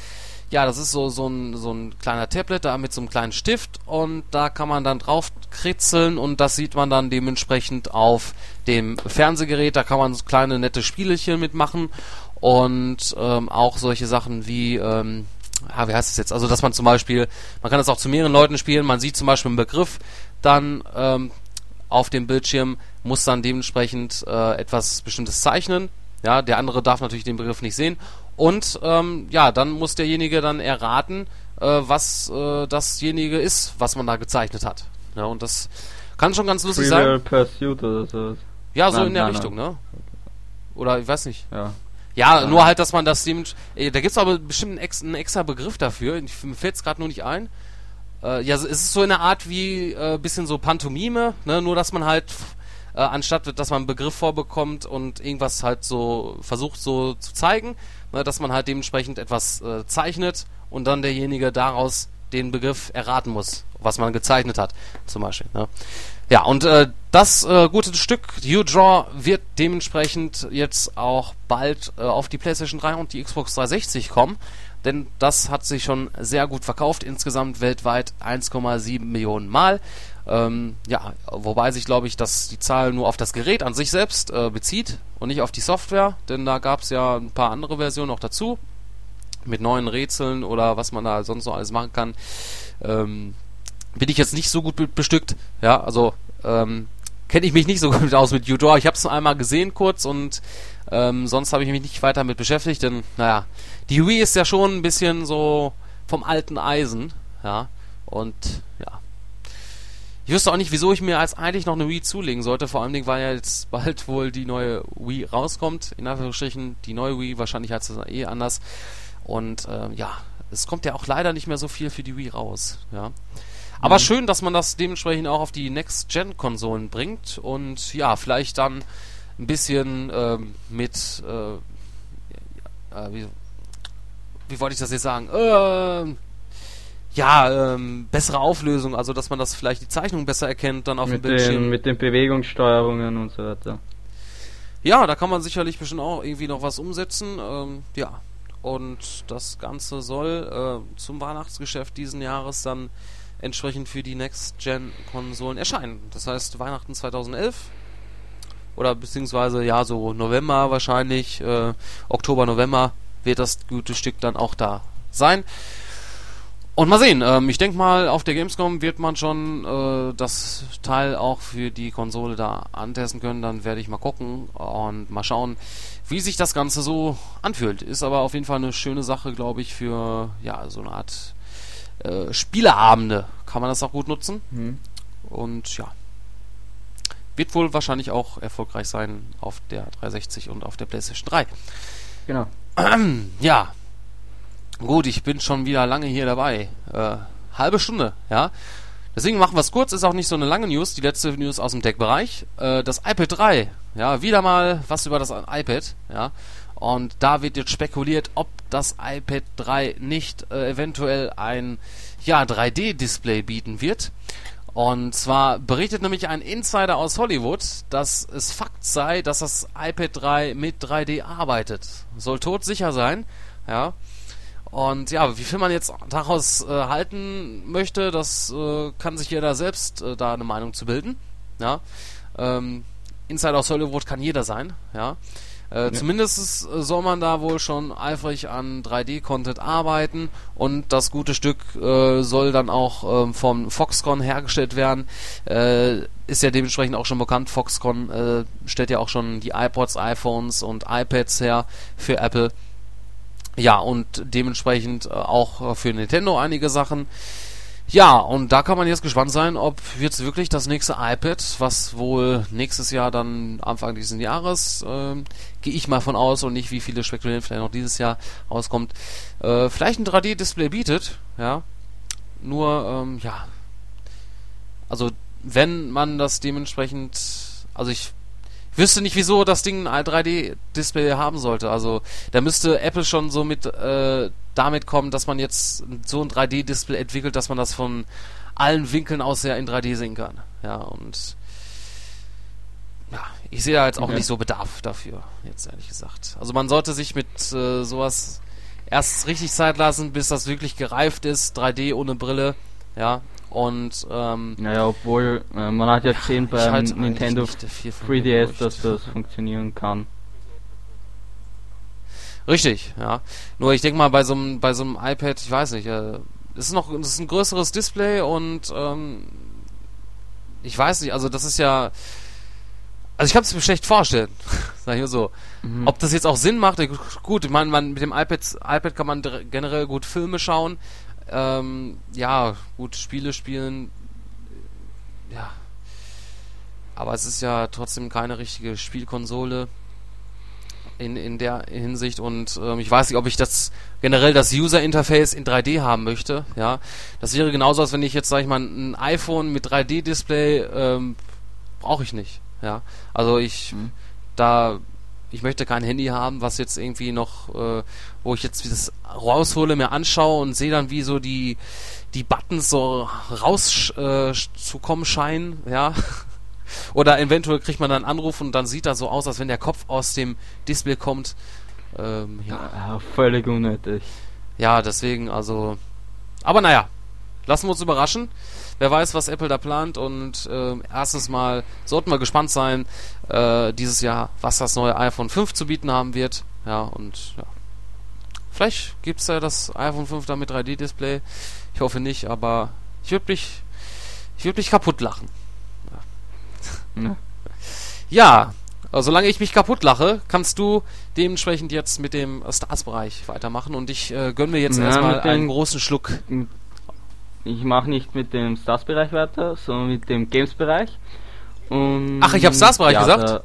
Ja, das ist so, so, ein, so ein kleiner Tablet da mit so einem kleinen Stift und da kann man dann drauf kritzeln und das sieht man dann dementsprechend auf dem Fernsehgerät. Da kann man so kleine nette Spielchen mitmachen und ähm, auch solche Sachen wie ähm, ja, wie heißt es jetzt? Also, dass man zum Beispiel, man kann das auch zu mehreren Leuten spielen, man sieht zum Beispiel einen Begriff dann ähm, auf dem Bildschirm, muss dann dementsprechend äh, etwas Bestimmtes zeichnen. Ja, der andere darf natürlich den Begriff nicht sehen. Und ähm, ja, dann muss derjenige dann erraten, äh, was äh, dasjenige ist, was man da gezeichnet hat. Ja, und das kann schon ganz lustig Trivial sein. Pursuit oder so. Ja, so Nein, in der nein, Richtung, ne? Oder ich weiß nicht. Ja. Ja, Ja. nur halt, dass man das dem. Äh, da gibt's aber bestimmt einen, ex, einen extra Begriff dafür. Ich, mir fällt's gerade nur nicht ein. Äh, ja, es ist so in der Art wie äh, bisschen so Pantomime, ne? Nur dass man halt äh, anstatt dass man einen Begriff vorbekommt und irgendwas halt so versucht so zu zeigen? Dass man halt dementsprechend etwas äh, zeichnet und dann derjenige daraus den Begriff erraten muss, was man gezeichnet hat, zum Beispiel. Ne? Ja, und äh, das äh, gute Stück U-Draw wird dementsprechend jetzt auch bald äh, auf die PlayStation 3 und die Xbox 360 kommen, denn das hat sich schon sehr gut verkauft, insgesamt weltweit 1,7 Millionen Mal. Ähm, ja, wobei sich, glaube ich, dass die Zahl nur auf das Gerät an sich selbst äh, bezieht und nicht auf die Software, denn da gab es ja ein paar andere Versionen noch dazu mit neuen Rätseln oder was man da sonst noch alles machen kann. Ähm, bin ich jetzt nicht so gut be bestückt. Ja, also ähm, kenne ich mich nicht so gut aus mit U-Draw. Ich habe es einmal gesehen kurz und ähm, sonst habe ich mich nicht weiter mit beschäftigt, denn naja, die Wii ist ja schon ein bisschen so vom alten Eisen, ja, und ja. Ich wüsste auch nicht, wieso ich mir als eigentlich noch eine Wii zulegen sollte, vor allen Dingen, weil ja jetzt bald wohl die neue Wii rauskommt, in Anführungsstrichen, die neue Wii, wahrscheinlich heißt es eh anders. Und ähm, ja, es kommt ja auch leider nicht mehr so viel für die Wii raus, ja. Aber schön, dass man das dementsprechend auch auf die Next-Gen-Konsolen bringt und ja, vielleicht dann ein bisschen ähm, mit, äh, äh, wie, wie wollte ich das jetzt sagen? Ähm, ja, ähm, bessere Auflösung, also dass man das vielleicht die Zeichnung besser erkennt dann auf Mit dem Bildschirm. den, mit den Bewegungssteuerungen und so weiter. Ja, da kann man sicherlich bestimmt auch irgendwie noch was umsetzen. Ähm, ja. Und das Ganze soll äh, zum Weihnachtsgeschäft diesen Jahres dann entsprechend für die Next-Gen-Konsolen erscheinen. Das heißt Weihnachten 2011 oder beziehungsweise ja so November wahrscheinlich, äh, Oktober, November wird das gute Stück dann auch da sein. Und mal sehen, ähm, ich denke mal, auf der Gamescom wird man schon äh, das Teil auch für die Konsole da antesten können. Dann werde ich mal gucken und mal schauen, wie sich das Ganze so anfühlt. Ist aber auf jeden Fall eine schöne Sache, glaube ich, für ja so eine Art äh, Spieleabende. Kann man das auch gut nutzen. Mhm. Und ja, wird wohl wahrscheinlich auch erfolgreich sein auf der 360 und auf der PlayStation 3. Genau. Ja. Gut, ich bin schon wieder lange hier dabei. Äh, halbe Stunde, ja. Deswegen machen wir es kurz, ist auch nicht so eine lange News, die letzte News aus dem Tech-Bereich. Äh, das iPad 3, ja, wieder mal was über das iPad, ja. Und da wird jetzt spekuliert, ob das iPad 3 nicht äh, eventuell ein ja, 3D-Display bieten wird. Und zwar berichtet nämlich ein Insider aus Hollywood, dass es Fakt sei, dass das iPad 3 mit 3D arbeitet. Soll todsicher sein, ja. Und ja, wie viel man jetzt daraus äh, halten möchte, das äh, kann sich jeder selbst äh, da eine Meinung zu bilden. Ja. Ähm, Insider aus Hollywood kann jeder sein, ja. Äh, Zumindest äh, soll man da wohl schon eifrig an 3D-Content arbeiten und das gute Stück äh, soll dann auch ähm, vom Foxconn hergestellt werden. Äh, ist ja dementsprechend auch schon bekannt. Foxconn äh, stellt ja auch schon die iPods, iPhones und iPads her für Apple. Ja, und dementsprechend äh, auch für Nintendo einige Sachen. Ja, und da kann man jetzt gespannt sein, ob jetzt wirklich das nächste iPad, was wohl nächstes Jahr dann Anfang dieses Jahres, äh, gehe ich mal von aus und nicht wie viele spekulieren, vielleicht noch dieses Jahr rauskommt, äh, vielleicht ein 3D-Display bietet, ja. Nur, ähm, ja. Also, wenn man das dementsprechend, also ich wüsste nicht, wieso das Ding ein 3D-Display haben sollte. Also da müsste Apple schon so mit äh, damit kommen, dass man jetzt so ein 3D-Display entwickelt, dass man das von allen Winkeln aus ja in 3D sehen kann. Ja, und ja, ich sehe da jetzt auch okay. nicht so Bedarf dafür, jetzt ehrlich gesagt. Also man sollte sich mit äh, sowas erst richtig Zeit lassen, bis das wirklich gereift ist, 3D ohne Brille, ja, und ähm, naja, obwohl äh, man hat ja gesehen beim halt Nintendo 3DS, dass das funktionieren kann. Richtig, ja. Nur ich denke mal bei so einem bei so einem iPad, ich weiß nicht, äh, es ist noch ist ein größeres Display und ähm, ich weiß nicht, also das ist ja also ich kann es mir schlecht vorstellen, sag ich mal so. Mhm. Ob das jetzt auch Sinn macht, gut, ich meine, man, mit dem iPad, iPad kann man generell gut Filme schauen. Ähm, ja, gut, Spiele spielen, ja. Aber es ist ja trotzdem keine richtige Spielkonsole in, in der Hinsicht und ähm, ich weiß nicht, ob ich das generell das User Interface in 3D haben möchte. Ja, das wäre genauso, als wenn ich jetzt sage ich mal ein iPhone mit 3D Display ähm, brauche ich nicht. Ja, also ich mhm. da ich möchte kein Handy haben, was jetzt irgendwie noch, äh, wo ich jetzt das raushole, mir anschaue und sehe dann, wie so die die Buttons so rauszukommen äh, scheinen, ja. Oder eventuell kriegt man dann einen Anruf und dann sieht das so aus, als wenn der Kopf aus dem Display kommt. Ähm, ja. ja. Völlig unnötig. Ja, deswegen, also. Aber naja, lassen wir uns überraschen. Wer weiß, was Apple da plant und äh, erstens mal sollten wir gespannt sein äh, dieses Jahr, was das neue iPhone 5 zu bieten haben wird. Ja, und ja. Vielleicht gibt es ja das iPhone 5 da mit 3D-Display. Ich hoffe nicht, aber ich würde mich, ich würde mich kaputt lachen. Ja. ja, also solange ich mich kaputt lache, kannst du dementsprechend jetzt mit dem Stars-Bereich weitermachen und ich äh, gönne mir jetzt ja, erstmal einen großen Schluck. Ich mache nicht mit dem Stars-Bereich weiter, sondern mit dem Games-Bereich. Ach, ich habe Stars-Bereich ja, gesagt?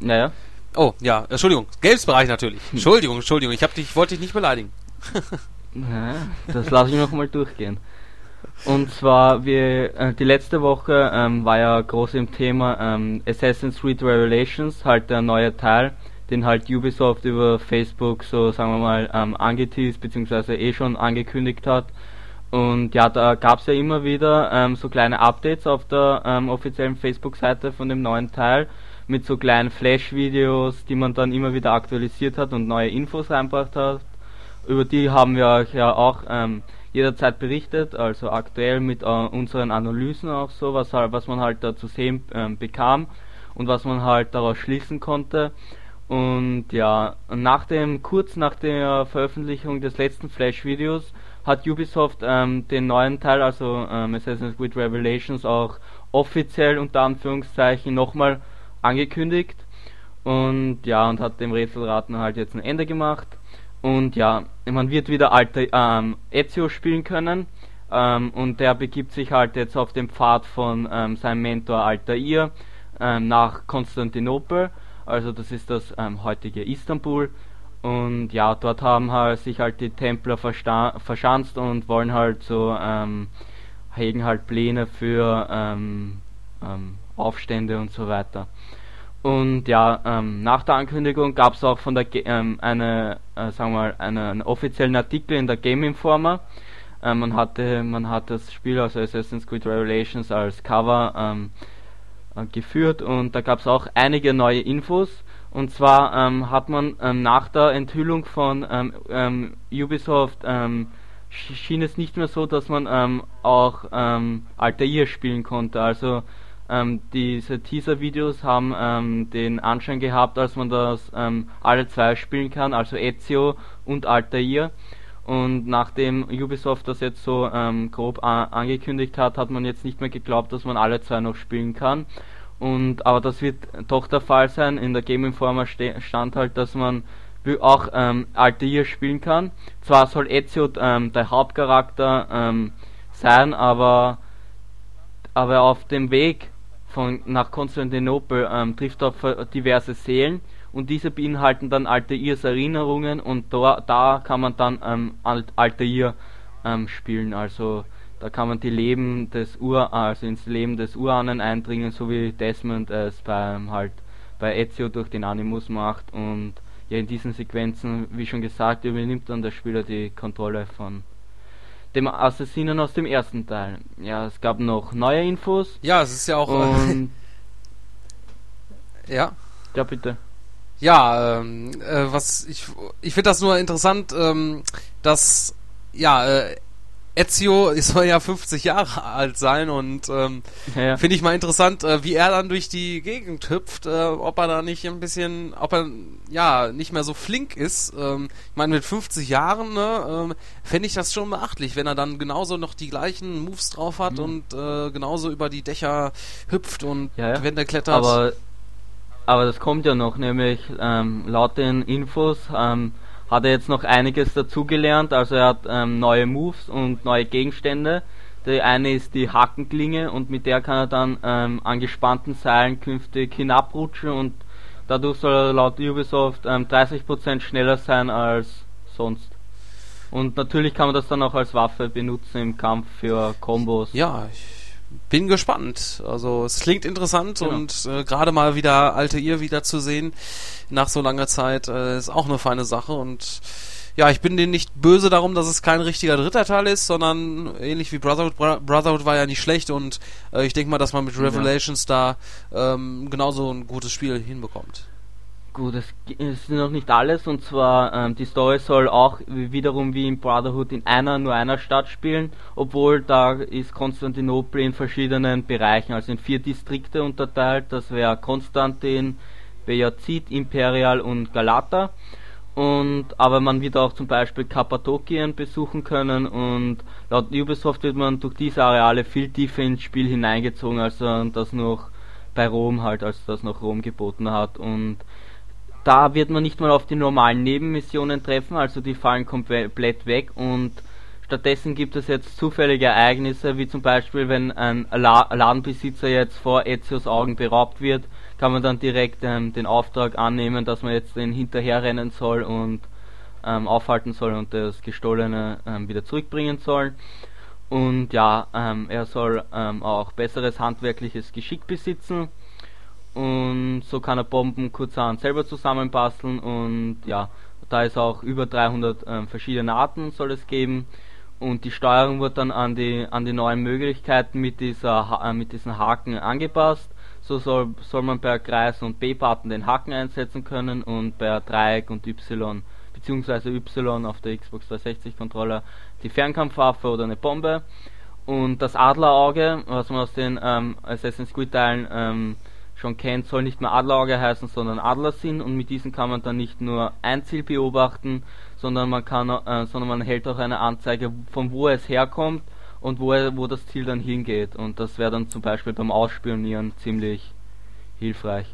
naja. Oh, ja, Entschuldigung, Games-Bereich natürlich. Entschuldigung, Entschuldigung, ich, hab dich, wollte dich nicht beleidigen. naja, das lasse ich noch mal durchgehen. Und zwar, wir, äh, die letzte Woche ähm, war ja groß im Thema ähm, Assassin's Creed Revelations, halt der neue Teil, den halt Ubisoft über Facebook so, sagen wir mal, ähm, angeteased bzw. eh schon angekündigt hat. Und ja, da gab es ja immer wieder ähm, so kleine Updates auf der ähm, offiziellen Facebook-Seite von dem neuen Teil mit so kleinen Flash-Videos, die man dann immer wieder aktualisiert hat und neue Infos reinbracht hat. Über die haben wir euch ja auch ähm, jederzeit berichtet, also aktuell mit äh, unseren Analysen auch so, was, halt, was man halt da zu sehen ähm, bekam und was man halt daraus schließen konnte. Und ja, nach dem, kurz nach der Veröffentlichung des letzten Flash-Videos hat Ubisoft ähm, den neuen Teil, also ähm, Assassin's Creed Revelations, auch offiziell unter Anführungszeichen nochmal angekündigt. Und ja, und hat dem Rätselraten halt jetzt ein Ende gemacht. Und ja, man wird wieder Alter, ähm, Ezio spielen können. Ähm, und der begibt sich halt jetzt auf dem Pfad von ähm, seinem Mentor Altair ähm, nach Konstantinopel. Also das ist das ähm, heutige Istanbul. Und ja, dort haben halt sich halt die Templer verschanzt und wollen halt so, ähm, hegen halt Pläne für ähm, ähm, Aufstände und so weiter. Und ja, ähm, nach der Ankündigung gab es auch von der Ge ähm, eine, äh, sagen wir mal, eine, einen offiziellen Artikel in der Game Informer. Ähm, man hatte, man hat das Spiel, also Assassin's Creed Revelations, als Cover ähm, äh, geführt und da gab es auch einige neue Infos. Und zwar ähm, hat man ähm, nach der Enthüllung von ähm, ähm Ubisoft ähm, schien es nicht mehr so, dass man ähm, auch ähm, Altair spielen konnte. Also diese Teaser-Videos haben den Anschein gehabt, als man das alle zwei spielen kann, also Ezio und Altair. Und nachdem Ubisoft das jetzt so grob angekündigt hat, hat man jetzt nicht mehr geglaubt, dass man alle zwei noch spielen kann. Und aber das wird doch der Fall sein. In der Game Informer stand halt, dass man auch ähm, Altair spielen kann. Zwar soll Ezio ähm, der Hauptcharakter ähm, sein, aber, aber auf dem Weg von, nach Konstantinopel ähm, trifft er auf diverse Seelen und diese beinhalten dann Altairs Erinnerungen und da, da kann man dann ähm, Altair ähm, spielen, also da kann man die Leben des Ur, also ins Leben des Urahnen eindringen, so wie Desmond es beim halt bei Ezio durch den Animus macht und ja in diesen Sequenzen, wie schon gesagt, übernimmt dann der Spieler die Kontrolle von dem Assassinen aus dem ersten Teil. Ja, es gab noch neue Infos. Ja, es ist ja auch. Und ja. Ja, bitte. Ja, ähm, äh, was ich ich finde das nur interessant, ähm, dass ja äh, Ezio soll ja 50 Jahre alt sein und ähm, ja. finde ich mal interessant, äh, wie er dann durch die Gegend hüpft, äh, ob er da nicht ein bisschen, ob er ja nicht mehr so flink ist. Ähm, ich meine, mit 50 Jahren ne, ähm, fände ich das schon beachtlich, wenn er dann genauso noch die gleichen Moves drauf hat mhm. und äh, genauso über die Dächer hüpft und ja, ja. Wände klettert. Aber, aber das kommt ja noch, nämlich ähm, laut den Infos ähm, hat er jetzt noch einiges dazugelernt. Also er hat ähm, neue Moves und neue Gegenstände. Der eine ist die Hackenklinge und mit der kann er dann ähm, an gespannten Seilen künftig hinabrutschen und dadurch soll er laut Ubisoft ähm, 30% schneller sein als sonst. Und natürlich kann man das dann auch als Waffe benutzen im Kampf für Kombos. Ja, ich bin gespannt. Also es klingt interessant genau. und äh, gerade mal wieder alte ihr wieder zu sehen nach so langer Zeit äh, ist auch eine feine Sache und ja, ich bin denen nicht böse darum, dass es kein richtiger dritter Teil ist, sondern ähnlich wie Brotherhood, Brotherhood war ja nicht schlecht und äh, ich denke mal, dass man mit Revelations ja. da ähm, genauso ein gutes Spiel hinbekommt. Gut, es ist noch nicht alles. Und zwar ähm, die Story soll auch wiederum wie in Brotherhood in einer, nur einer Stadt spielen, obwohl da ist Konstantinopel in verschiedenen Bereichen, also in vier Distrikte unterteilt, das wäre Konstantin, Bejazid, Imperial und Galata. Und, aber man wird auch zum Beispiel Kappadokien besuchen können. Und laut Ubisoft wird man durch diese Areale viel tiefer ins Spiel hineingezogen, als das noch bei Rom halt, als das noch Rom geboten hat. Und da wird man nicht mal auf die normalen Nebenmissionen treffen, also die fallen komplett weg und stattdessen gibt es jetzt zufällige Ereignisse, wie zum Beispiel, wenn ein Ladenbesitzer jetzt vor Ezios Augen beraubt wird, kann man dann direkt ähm, den Auftrag annehmen, dass man jetzt den hinterherrennen soll und ähm, aufhalten soll und das Gestohlene ähm, wieder zurückbringen soll. Und ja, ähm, er soll ähm, auch besseres handwerkliches Geschick besitzen und so kann er Bomben kurzerhand selber zusammenbasteln und ja, da ist auch über 300 ähm, verschiedene Arten soll es geben und die Steuerung wird dann an die an die neuen Möglichkeiten mit dieser äh, mit diesen Haken angepasst. So soll soll man per Kreis und B-Button den Haken einsetzen können und per Dreieck und Y beziehungsweise Y auf der Xbox 360 Controller die Fernkampfwaffe oder eine Bombe und das Adlerauge, was man aus den ähm, Assassin's Creed Teilen ähm, schon kennt, soll nicht mehr Adlerauge heißen, sondern Adlersinn und mit diesen kann man dann nicht nur ein Ziel beobachten, sondern man kann, äh, sondern man hält auch eine Anzeige, von wo es herkommt und wo, er, wo das Ziel dann hingeht. Und das wäre dann zum Beispiel beim Ausspionieren ziemlich hilfreich.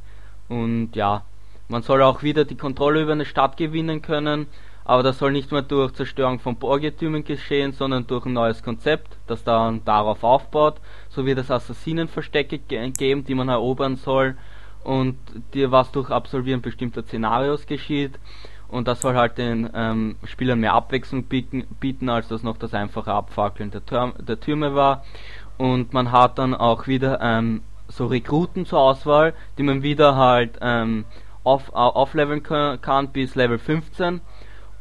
Und ja, man soll auch wieder die Kontrolle über eine Stadt gewinnen können aber das soll nicht mehr durch Zerstörung von Borgetümen geschehen, sondern durch ein neues Konzept, das dann darauf aufbaut. So wird es Assassinenverstecke geben, die man erobern soll und die, was durch Absolvieren bestimmter Szenarios geschieht. Und das soll halt den ähm, Spielern mehr Abwechslung bieten, bieten, als das noch das einfache Abfackeln der, Tür der Türme war. Und man hat dann auch wieder ähm, so Rekruten zur Auswahl, die man wieder halt ähm, auf, aufleveln kann bis Level 15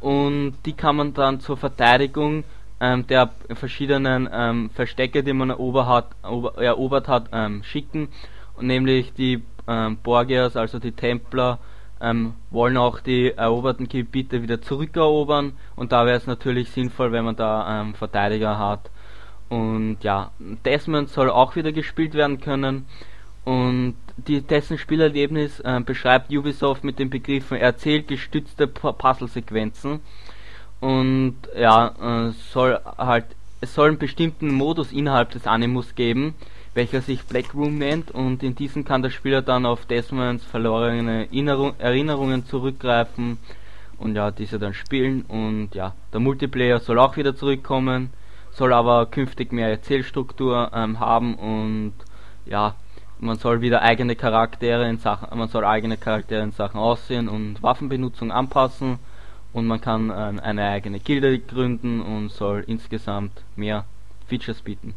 und die kann man dann zur Verteidigung ähm, der verschiedenen ähm, Verstecke, die man erobert hat, erobert hat ähm, schicken. Und nämlich die ähm, Borgias, also die Templer, ähm, wollen auch die eroberten Gebiete wieder zurückerobern und da wäre es natürlich sinnvoll, wenn man da ähm, Verteidiger hat. Und ja, Desmond soll auch wieder gespielt werden können. Und die, dessen Spielerlebnis äh, beschreibt Ubisoft mit den Begriffen erzählt gestützte Puzzle-Sequenzen. Und ja, äh, soll halt, es soll einen bestimmten Modus innerhalb des Animus geben, welcher sich Black Room nennt. Und in diesem kann der Spieler dann auf Desmonds verlorene Erinnerungen zurückgreifen und ja, diese dann spielen. Und ja, der Multiplayer soll auch wieder zurückkommen soll aber künftig mehr Erzählstruktur ähm, haben. Und ja, man soll wieder eigene Charaktere in Sachen, man soll eigene Charaktere in Sachen Aussehen und Waffenbenutzung anpassen und man kann äh, eine eigene Gilde gründen und soll insgesamt mehr Features bieten.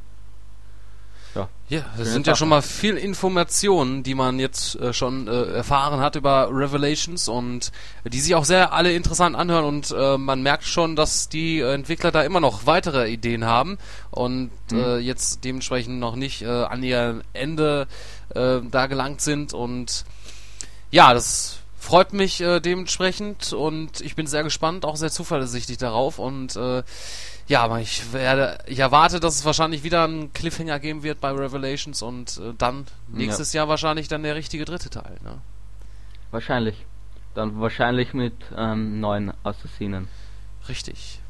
Ja, ja das sind ja schon mal viel Informationen, die man jetzt äh, schon äh, erfahren hat über Revelations und die sich auch sehr alle interessant anhören und äh, man merkt schon, dass die Entwickler da immer noch weitere Ideen haben und mhm. Äh, jetzt dementsprechend noch nicht äh, an ihr Ende äh, da gelangt sind und ja, das freut mich dementsprechend und ich bin sehr gespannt, auch sehr zuversichtlich darauf und ja, aber ich werde, ich erwarte, dass es wahrscheinlich wieder einen Cliffhanger geben wird bei Revelations und äh, dann nächstes ja. Jahr wahrscheinlich dann der richtige dritte Teil, ne? Wahrscheinlich. Dann wahrscheinlich mit ähm, neuen Assassinen. Richtig.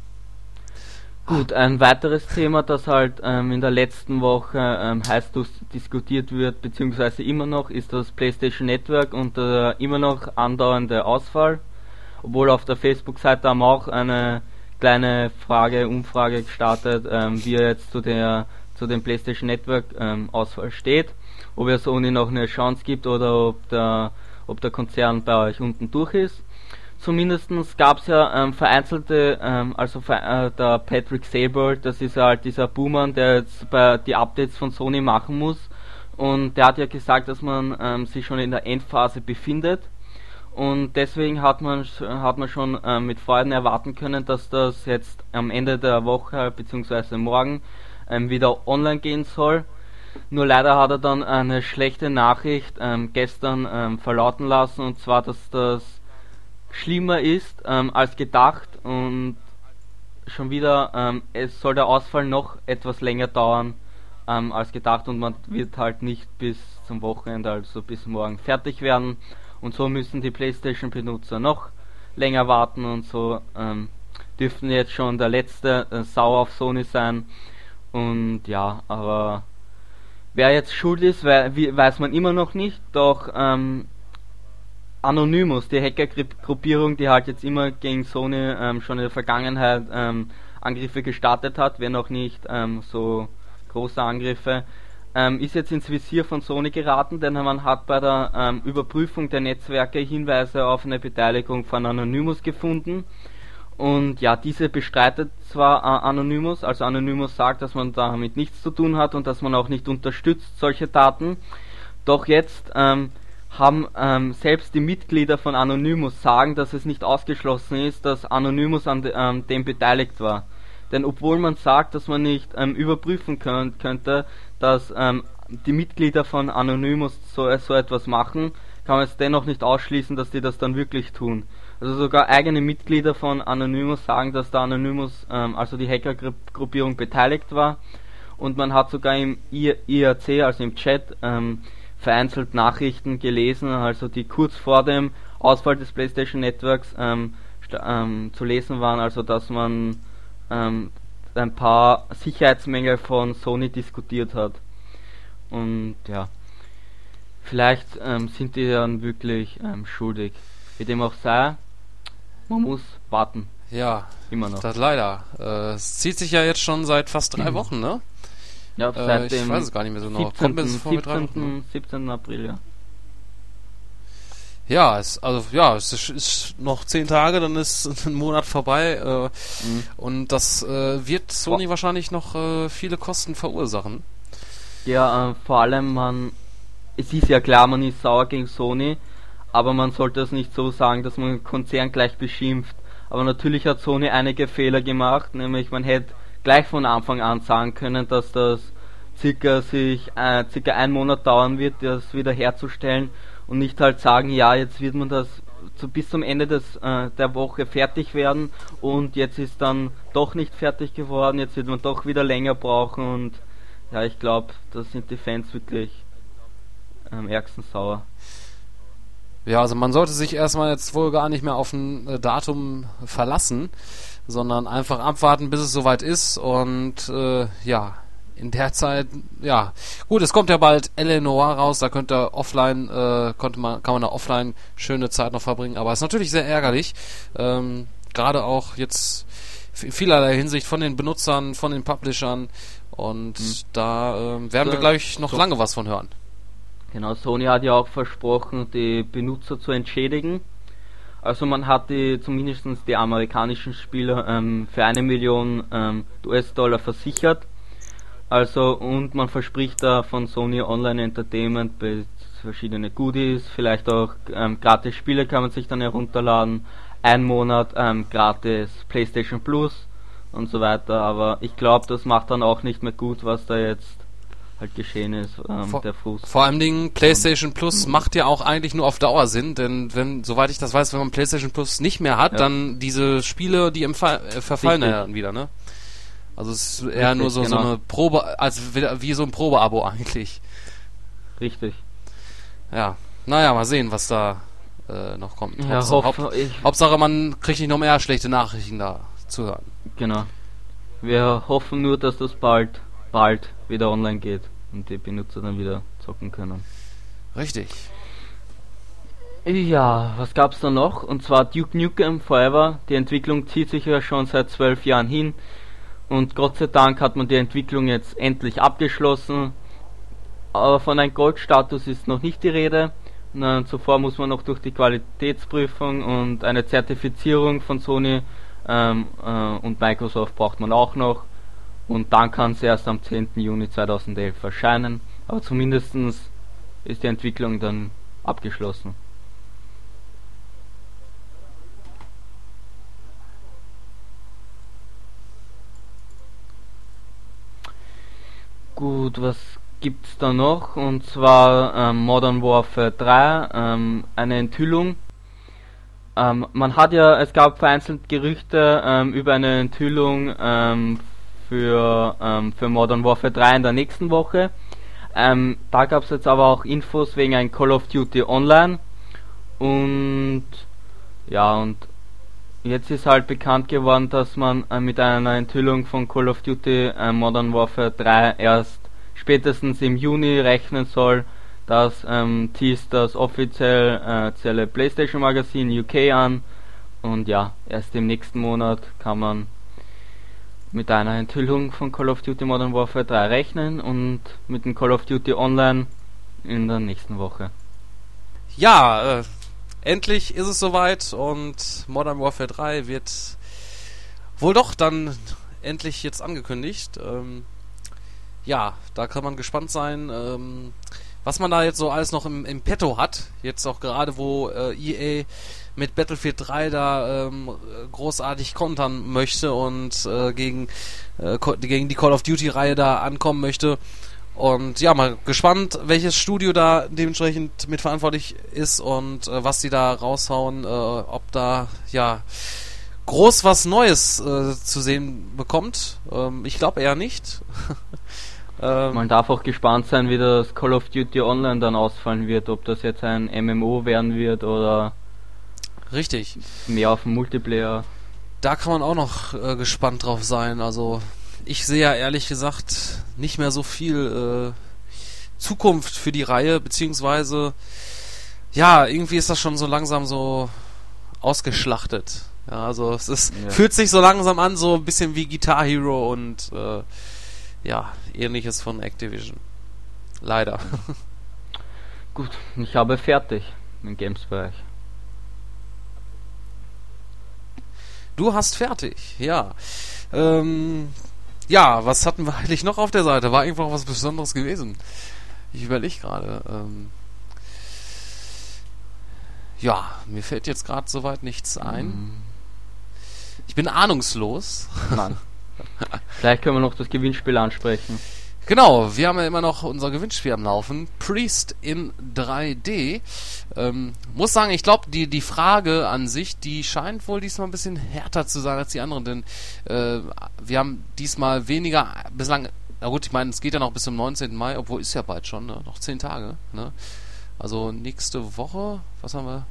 Gut, ein weiteres Thema, das halt ähm, in der letzten Woche ähm, heiß diskutiert wird, beziehungsweise immer noch, ist das PlayStation Network und der immer noch andauernde Ausfall. Obwohl auf der Facebook-Seite haben auch eine kleine Frage, Umfrage gestartet, ähm, wie er jetzt zu der zu dem PlayStation Network ähm, Ausfall steht, ob er Sony noch eine Chance gibt oder ob der ob der Konzern bei euch unten durch ist. Zumindest gab es ja ähm, vereinzelte, ähm, also äh, der Patrick Sable, das ist halt dieser Boomer, der jetzt bei die Updates von Sony machen muss. Und der hat ja gesagt, dass man ähm, sich schon in der Endphase befindet und deswegen hat man, hat man schon äh, mit Freuden erwarten können, dass das jetzt am Ende der Woche bzw. morgen ähm, wieder online gehen soll. Nur leider hat er dann eine schlechte Nachricht ähm, gestern ähm, verlauten lassen und zwar, dass das schlimmer ist ähm, als gedacht und schon wieder ähm, es soll der Ausfall noch etwas länger dauern ähm, als gedacht und man wird halt nicht bis zum Wochenende, also bis morgen fertig werden. Und so müssen die PlayStation-Benutzer noch länger warten und so ähm, dürften jetzt schon der letzte äh, Sau auf Sony sein. Und ja, aber wer jetzt schuld ist, weiß man immer noch nicht. Doch ähm, Anonymous, die Hackergruppierung, die halt jetzt immer gegen Sony ähm, schon in der Vergangenheit ähm, Angriffe gestartet hat, wenn auch nicht ähm, so große Angriffe, ähm, ist jetzt ins Visier von Sony geraten, denn man hat bei der ähm, Überprüfung der Netzwerke Hinweise auf eine Beteiligung von Anonymous gefunden. Und ja, diese bestreitet zwar äh, Anonymous, also Anonymous sagt, dass man damit nichts zu tun hat und dass man auch nicht unterstützt solche Daten. Doch jetzt ähm, haben ähm, selbst die Mitglieder von Anonymous sagen, dass es nicht ausgeschlossen ist, dass Anonymous an de, ähm, dem beteiligt war. Denn obwohl man sagt, dass man nicht ähm, überprüfen könnt, könnte, dass ähm, die Mitglieder von Anonymous so, so etwas machen, kann man es dennoch nicht ausschließen, dass die das dann wirklich tun. Also sogar eigene Mitglieder von Anonymous sagen, dass da Anonymous, ähm, also die Hackergruppierung, beteiligt war. Und man hat sogar im IRC, also im Chat, ähm, vereinzelt Nachrichten gelesen, also die kurz vor dem Ausfall des PlayStation Networks ähm, ähm, zu lesen waren, also dass man ähm, ein paar Sicherheitsmängel von Sony diskutiert hat. Und ja, vielleicht ähm, sind die dann wirklich ähm, schuldig. Wie dem auch sei, man muss warten. Ja, immer noch. Das leider. Äh, es zieht sich ja jetzt schon seit fast drei mhm. Wochen, ne? Ja, seit äh, ich weiß es gar nicht mehr so genau. 17. Kommt 17. 17. April, ja. Ja, es, also ja, es ist, ist, noch zehn Tage, dann ist ein Monat vorbei äh, mhm. und das äh, wird Sony oh. wahrscheinlich noch äh, viele Kosten verursachen. Ja, äh, vor allem man, es ist ja klar, man ist sauer gegen Sony, aber man sollte es nicht so sagen, dass man den Konzern gleich beschimpft. Aber natürlich hat Sony einige Fehler gemacht, nämlich man hätte gleich von Anfang an sagen können, dass das circa sich äh, circa ein Monat dauern wird, das wieder herzustellen und nicht halt sagen, ja, jetzt wird man das zu, bis zum Ende des, äh, der Woche fertig werden und jetzt ist dann doch nicht fertig geworden, jetzt wird man doch wieder länger brauchen und ja, ich glaube, da sind die Fans wirklich am ärgsten sauer. Ja, also man sollte sich erstmal jetzt wohl gar nicht mehr auf ein äh, Datum verlassen, sondern einfach abwarten, bis es soweit ist und äh, ja, in der Zeit, ja, gut, es kommt ja bald Eleanor raus, da könnte offline, äh, konnte man, kann man da offline schöne Zeit noch verbringen, aber es ist natürlich sehr ärgerlich, ähm, gerade auch jetzt vielerlei Hinsicht von den Benutzern, von den Publishern und mhm. da äh, werden wir, glaube ich, noch so lange was von hören. Genau, Sony hat ja auch versprochen, die Benutzer zu entschädigen. Also man hat die, zumindest die amerikanischen Spieler ähm, für eine Million ähm, US-Dollar versichert. Also und man verspricht da von Sony Online Entertainment verschiedene Goodies, vielleicht auch ähm, gratis Spiele kann man sich dann herunterladen, ein Monat ähm, gratis PlayStation Plus und so weiter. Aber ich glaube, das macht dann auch nicht mehr gut, was da jetzt halt geschehen ist, ähm, vor, der Fuß. Vor allem Dingen PlayStation Plus macht ja auch eigentlich nur auf Dauer Sinn, denn wenn, soweit ich das weiß, wenn man PlayStation Plus nicht mehr hat, ja. dann diese Spiele, die äh, verfallen ja dann wieder, ne? Also es ist eher Richtig, nur so, genau. so eine Probe, als wie so ein Probeabo eigentlich. Richtig. Ja. Naja, mal sehen, was da äh, noch kommt. Ja, Hauptsache, Haupt, Hauptsache, man kriegt nicht noch mehr schlechte Nachrichten da zu hören. Genau. Wir hoffen nur, dass das bald, bald wieder online geht und die Benutzer dann wieder zocken können. Richtig. Ja, was gab's da noch? Und zwar Duke Nukem Forever. Die Entwicklung zieht sich ja schon seit zwölf Jahren hin. Und Gott sei Dank hat man die Entwicklung jetzt endlich abgeschlossen. Aber von einem Goldstatus ist noch nicht die Rede. Na, zuvor muss man noch durch die Qualitätsprüfung und eine Zertifizierung von Sony ähm, äh, und Microsoft braucht man auch noch. Und dann kann es erst am 10. Juni 2011 erscheinen. Aber zumindest ist die Entwicklung dann abgeschlossen. Gut, was gibt's da noch? Und zwar ähm, Modern Warfare 3, ähm, eine Enthüllung. Ähm, man hat ja, es gab vereinzelt Gerüchte ähm, über eine Enthüllung ähm, für, ähm, für Modern Warfare 3 in der nächsten Woche. da gab es jetzt aber auch Infos wegen ein Call of Duty Online. Und ja, und jetzt ist halt bekannt geworden, dass man äh, mit einer Enthüllung von Call of Duty äh, Modern Warfare 3 erst spätestens im Juni rechnen soll. Das ähm, teast das offizielle äh, PlayStation Magazin UK an. Und ja, erst im nächsten Monat kann man mit einer Enthüllung von Call of Duty Modern Warfare 3 rechnen und mit dem Call of Duty Online in der nächsten Woche. Ja, äh, endlich ist es soweit und Modern Warfare 3 wird wohl doch dann endlich jetzt angekündigt. Ähm, ja, da kann man gespannt sein, ähm, was man da jetzt so alles noch im, im Petto hat. Jetzt auch gerade, wo äh, EA mit Battlefield 3 da ähm, großartig kontern möchte und äh, gegen, äh, gegen die Call of Duty Reihe da ankommen möchte. Und ja, mal gespannt, welches Studio da dementsprechend mitverantwortlich ist und äh, was die da raushauen, äh, ob da ja groß was Neues äh, zu sehen bekommt. Ähm, ich glaube eher nicht. ähm, Man darf auch gespannt sein, wie das Call of Duty Online dann ausfallen wird, ob das jetzt ein MMO werden wird oder richtig mehr auf dem Multiplayer. Da kann man auch noch äh, gespannt drauf sein. Also ich sehe ja ehrlich gesagt nicht mehr so viel äh, Zukunft für die Reihe, beziehungsweise ja, irgendwie ist das schon so langsam so ausgeschlachtet. Ja, also es ist, ja. fühlt sich so langsam an, so ein bisschen wie Guitar Hero und äh, ja, ähnliches von Activision. Leider. Gut, ich habe fertig im Games-Bereich. Du hast fertig, ja. Ähm, ja, was hatten wir eigentlich noch auf der Seite? War irgendwo was Besonderes gewesen? Ich überlege gerade. Ähm ja, mir fällt jetzt gerade soweit nichts ein. Mhm. Ich bin ahnungslos. Nein. Vielleicht können wir noch das Gewinnspiel ansprechen. Genau, wir haben ja immer noch unser Gewinnspiel am Laufen. Priest in 3D. Ähm, muss sagen, ich glaube, die, die Frage an sich, die scheint wohl diesmal ein bisschen härter zu sein als die anderen, denn äh, wir haben diesmal weniger, bislang, na gut, ich meine, es geht ja noch bis zum 19. Mai, obwohl ist ja bald schon, ne? noch 10 Tage. Ne? Also nächste Woche, was haben wir?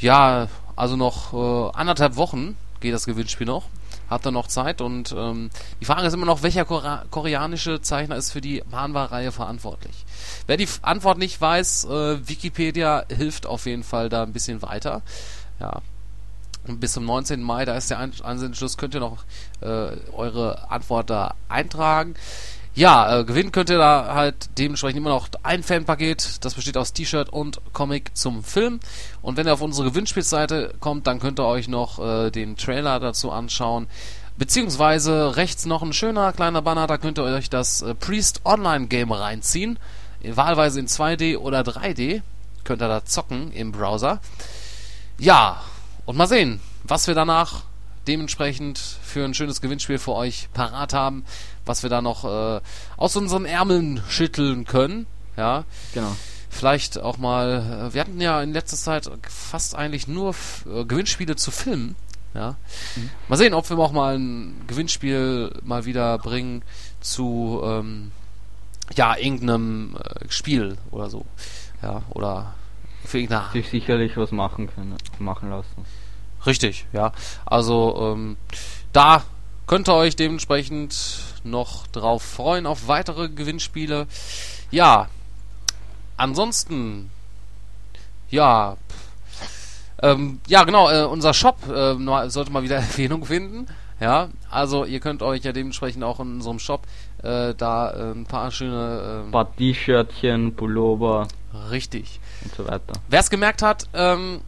Ja, also noch äh, anderthalb Wochen geht das Gewinnspiel noch habt ihr noch Zeit. Und ähm, die Frage ist immer noch, welcher koreanische Zeichner ist für die Manhwa-Reihe verantwortlich? Wer die Antwort nicht weiß, äh, Wikipedia hilft auf jeden Fall da ein bisschen weiter. Ja. bis zum 19. Mai, da ist der Ansendeschluss, könnt ihr noch äh, eure Antwort da eintragen. Ja, äh, gewinnen könnt ihr da halt dementsprechend immer noch ein Fanpaket. Das besteht aus T-Shirt und Comic zum Film. Und wenn ihr auf unsere Gewinnspielseite kommt, dann könnt ihr euch noch äh, den Trailer dazu anschauen. Beziehungsweise rechts noch ein schöner kleiner Banner, da könnt ihr euch das äh, Priest Online Game reinziehen. Wahlweise in 2D oder 3D. Könnt ihr da zocken im Browser. Ja, und mal sehen, was wir danach dementsprechend für ein schönes Gewinnspiel für euch parat haben, was wir da noch äh, aus unseren Ärmeln schütteln können. Ja, genau. Vielleicht auch mal, äh, wir hatten ja in letzter Zeit fast eigentlich nur äh, Gewinnspiele zu filmen. Ja. Mhm. Mal sehen, ob wir auch mal ein Gewinnspiel mal wieder bringen zu ähm, ja, irgendeinem äh, Spiel oder so. Ja, oder für irgendeine. Sich sicherlich was machen können, machen lassen. Richtig, ja. Also ähm, da könnt ihr euch dementsprechend noch drauf freuen auf weitere Gewinnspiele. Ja, ansonsten, ja, ähm, ja genau, äh, unser Shop äh, sollte mal wieder Erwähnung finden. Ja, also ihr könnt euch ja dementsprechend auch in unserem Shop äh, da äh, ein paar schöne... Äh, ein paar T-Shirtchen, Pullover. Richtig. Und so weiter. Wer es gemerkt hat, ähm,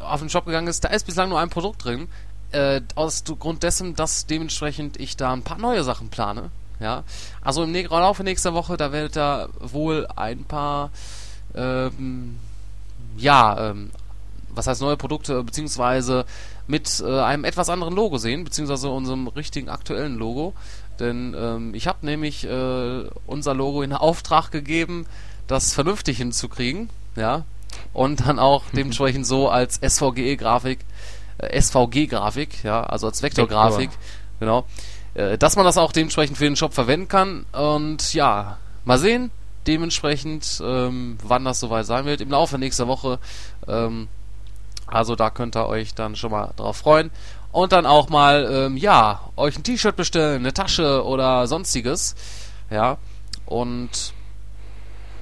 auf den Shop gegangen ist, da ist bislang nur ein Produkt drin. Äh, aus Grund dessen, dass dementsprechend ich da ein paar neue Sachen plane. Ja, also im Laufe nächster Woche, da werdet ihr wohl ein paar, ähm, ja, ähm, was heißt neue Produkte, beziehungsweise mit äh, einem etwas anderen Logo sehen, beziehungsweise unserem richtigen aktuellen Logo. Denn ähm, ich habe nämlich äh, unser Logo in Auftrag gegeben, das vernünftig hinzukriegen, ja, und dann auch dementsprechend so als SVGE-Grafik, SVG-Grafik, ja, also als Vektorgrafik, Vektor. genau, äh, dass man das auch dementsprechend für den Shop verwenden kann und ja, mal sehen, dementsprechend, ähm, wann das soweit sein wird, im Laufe nächster Woche, ähm, also da könnt ihr euch dann schon mal drauf freuen und dann auch mal, ähm, ja, euch ein T-Shirt bestellen, eine Tasche oder sonstiges, ja, und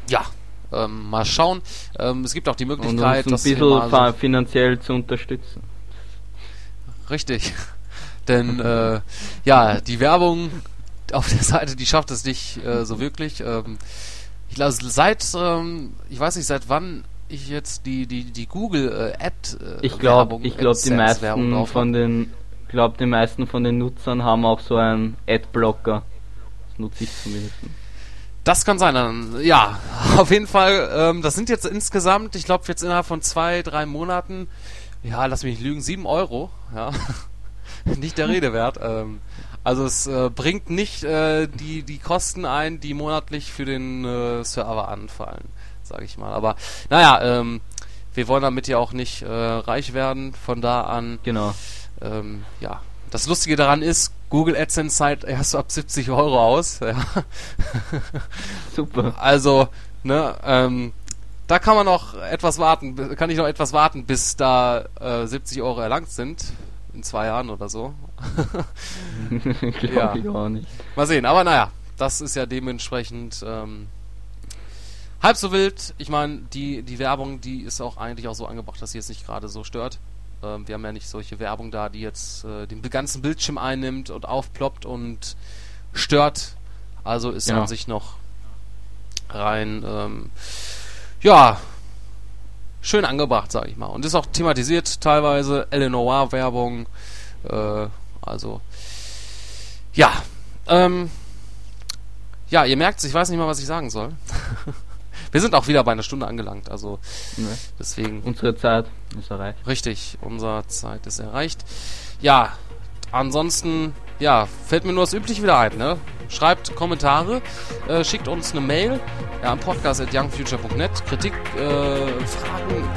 ja, ähm, mal schauen. Ähm, es gibt auch die Möglichkeit, Und uns ein bisschen finanziell zu unterstützen. Richtig. Denn äh, ja, die Werbung auf der Seite, die schafft es nicht äh, so wirklich. Ähm, ich glaube, seit, ähm, ich weiß nicht, seit wann ich jetzt die, die, die Google äh, Ad äh, Ich glaube, ich glaube, die meisten von den, glaube, die meisten von den Nutzern haben auch so einen Adblocker. Das nutze ich zumindest. Das kann sein. Dann, ja, auf jeden Fall. Ähm, das sind jetzt insgesamt, ich glaube, jetzt innerhalb von zwei, drei Monaten, ja, lass mich nicht lügen, sieben Euro. Ja, nicht der Rede wert. Ähm, also es äh, bringt nicht äh, die die Kosten ein, die monatlich für den äh, Server anfallen, sage ich mal. Aber naja, ähm, wir wollen damit ja auch nicht äh, reich werden. Von da an. Genau. Ähm, ja, das Lustige daran ist, Google AdSense zahlt erst ab 70 Euro aus. Ja. Super. Also, ne, ähm, da kann man noch etwas warten, kann ich noch etwas warten, bis da äh, 70 Euro erlangt sind. In zwei Jahren oder so. Glaube ja. ich auch nicht. Mal sehen, aber naja, das ist ja dementsprechend ähm, halb so wild. Ich meine, die, die Werbung, die ist auch eigentlich auch so angebracht, dass sie jetzt nicht gerade so stört. Ähm, wir haben ja nicht solche Werbung da, die jetzt äh, den ganzen Bildschirm einnimmt und aufploppt und stört. Also ist ja. an sich noch rein, ähm, ja, schön angebracht, sag ich mal. Und ist auch thematisiert teilweise, Eleanor-Werbung, äh, also, ja, ähm, ja, ihr merkt, ich weiß nicht mal, was ich sagen soll. Wir sind auch wieder bei einer Stunde angelangt, also ne. deswegen. Unsere Zeit ist erreicht. Richtig, unsere Zeit ist erreicht. Ja, ansonsten, ja, fällt mir nur das Übliche wieder ein, ne? Schreibt Kommentare, äh, schickt uns eine Mail ja, am podcast at youngfuture.net, Kritik, äh, Fragen,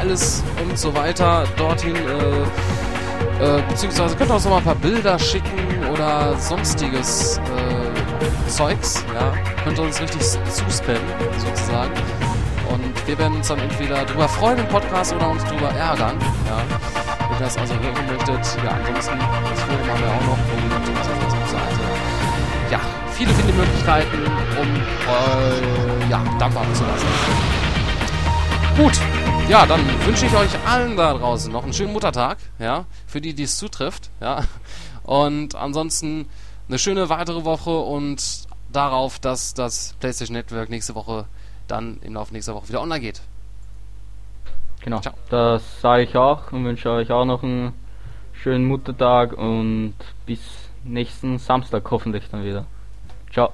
alles und so weiter dorthin. Äh, äh, beziehungsweise könnt ihr uns noch mal ein paar Bilder schicken oder sonstiges. Äh, Zeugs, ja, könnt ihr uns richtig zuspammen, sozusagen. Und wir werden uns dann entweder drüber freuen im Podcast oder uns drüber ärgern, ja. Ihr das also hören möchtet, ja, ansonsten, das Forum haben wir auch noch und unsere Facebook-Seite. Ja, viele, viele Möglichkeiten, um, äh, ja, Dampf abzulassen. Gut, Ja, dann wünsche ich euch allen da draußen noch einen schönen Muttertag, ja, für die, die es zutrifft, ja. Und ansonsten eine schöne weitere Woche und darauf, dass das PlayStation Network nächste Woche dann im Laufe nächster Woche wieder online geht. Genau, Ciao. das sage ich auch und wünsche euch auch noch einen schönen Muttertag und bis nächsten Samstag hoffentlich dann wieder. Ciao.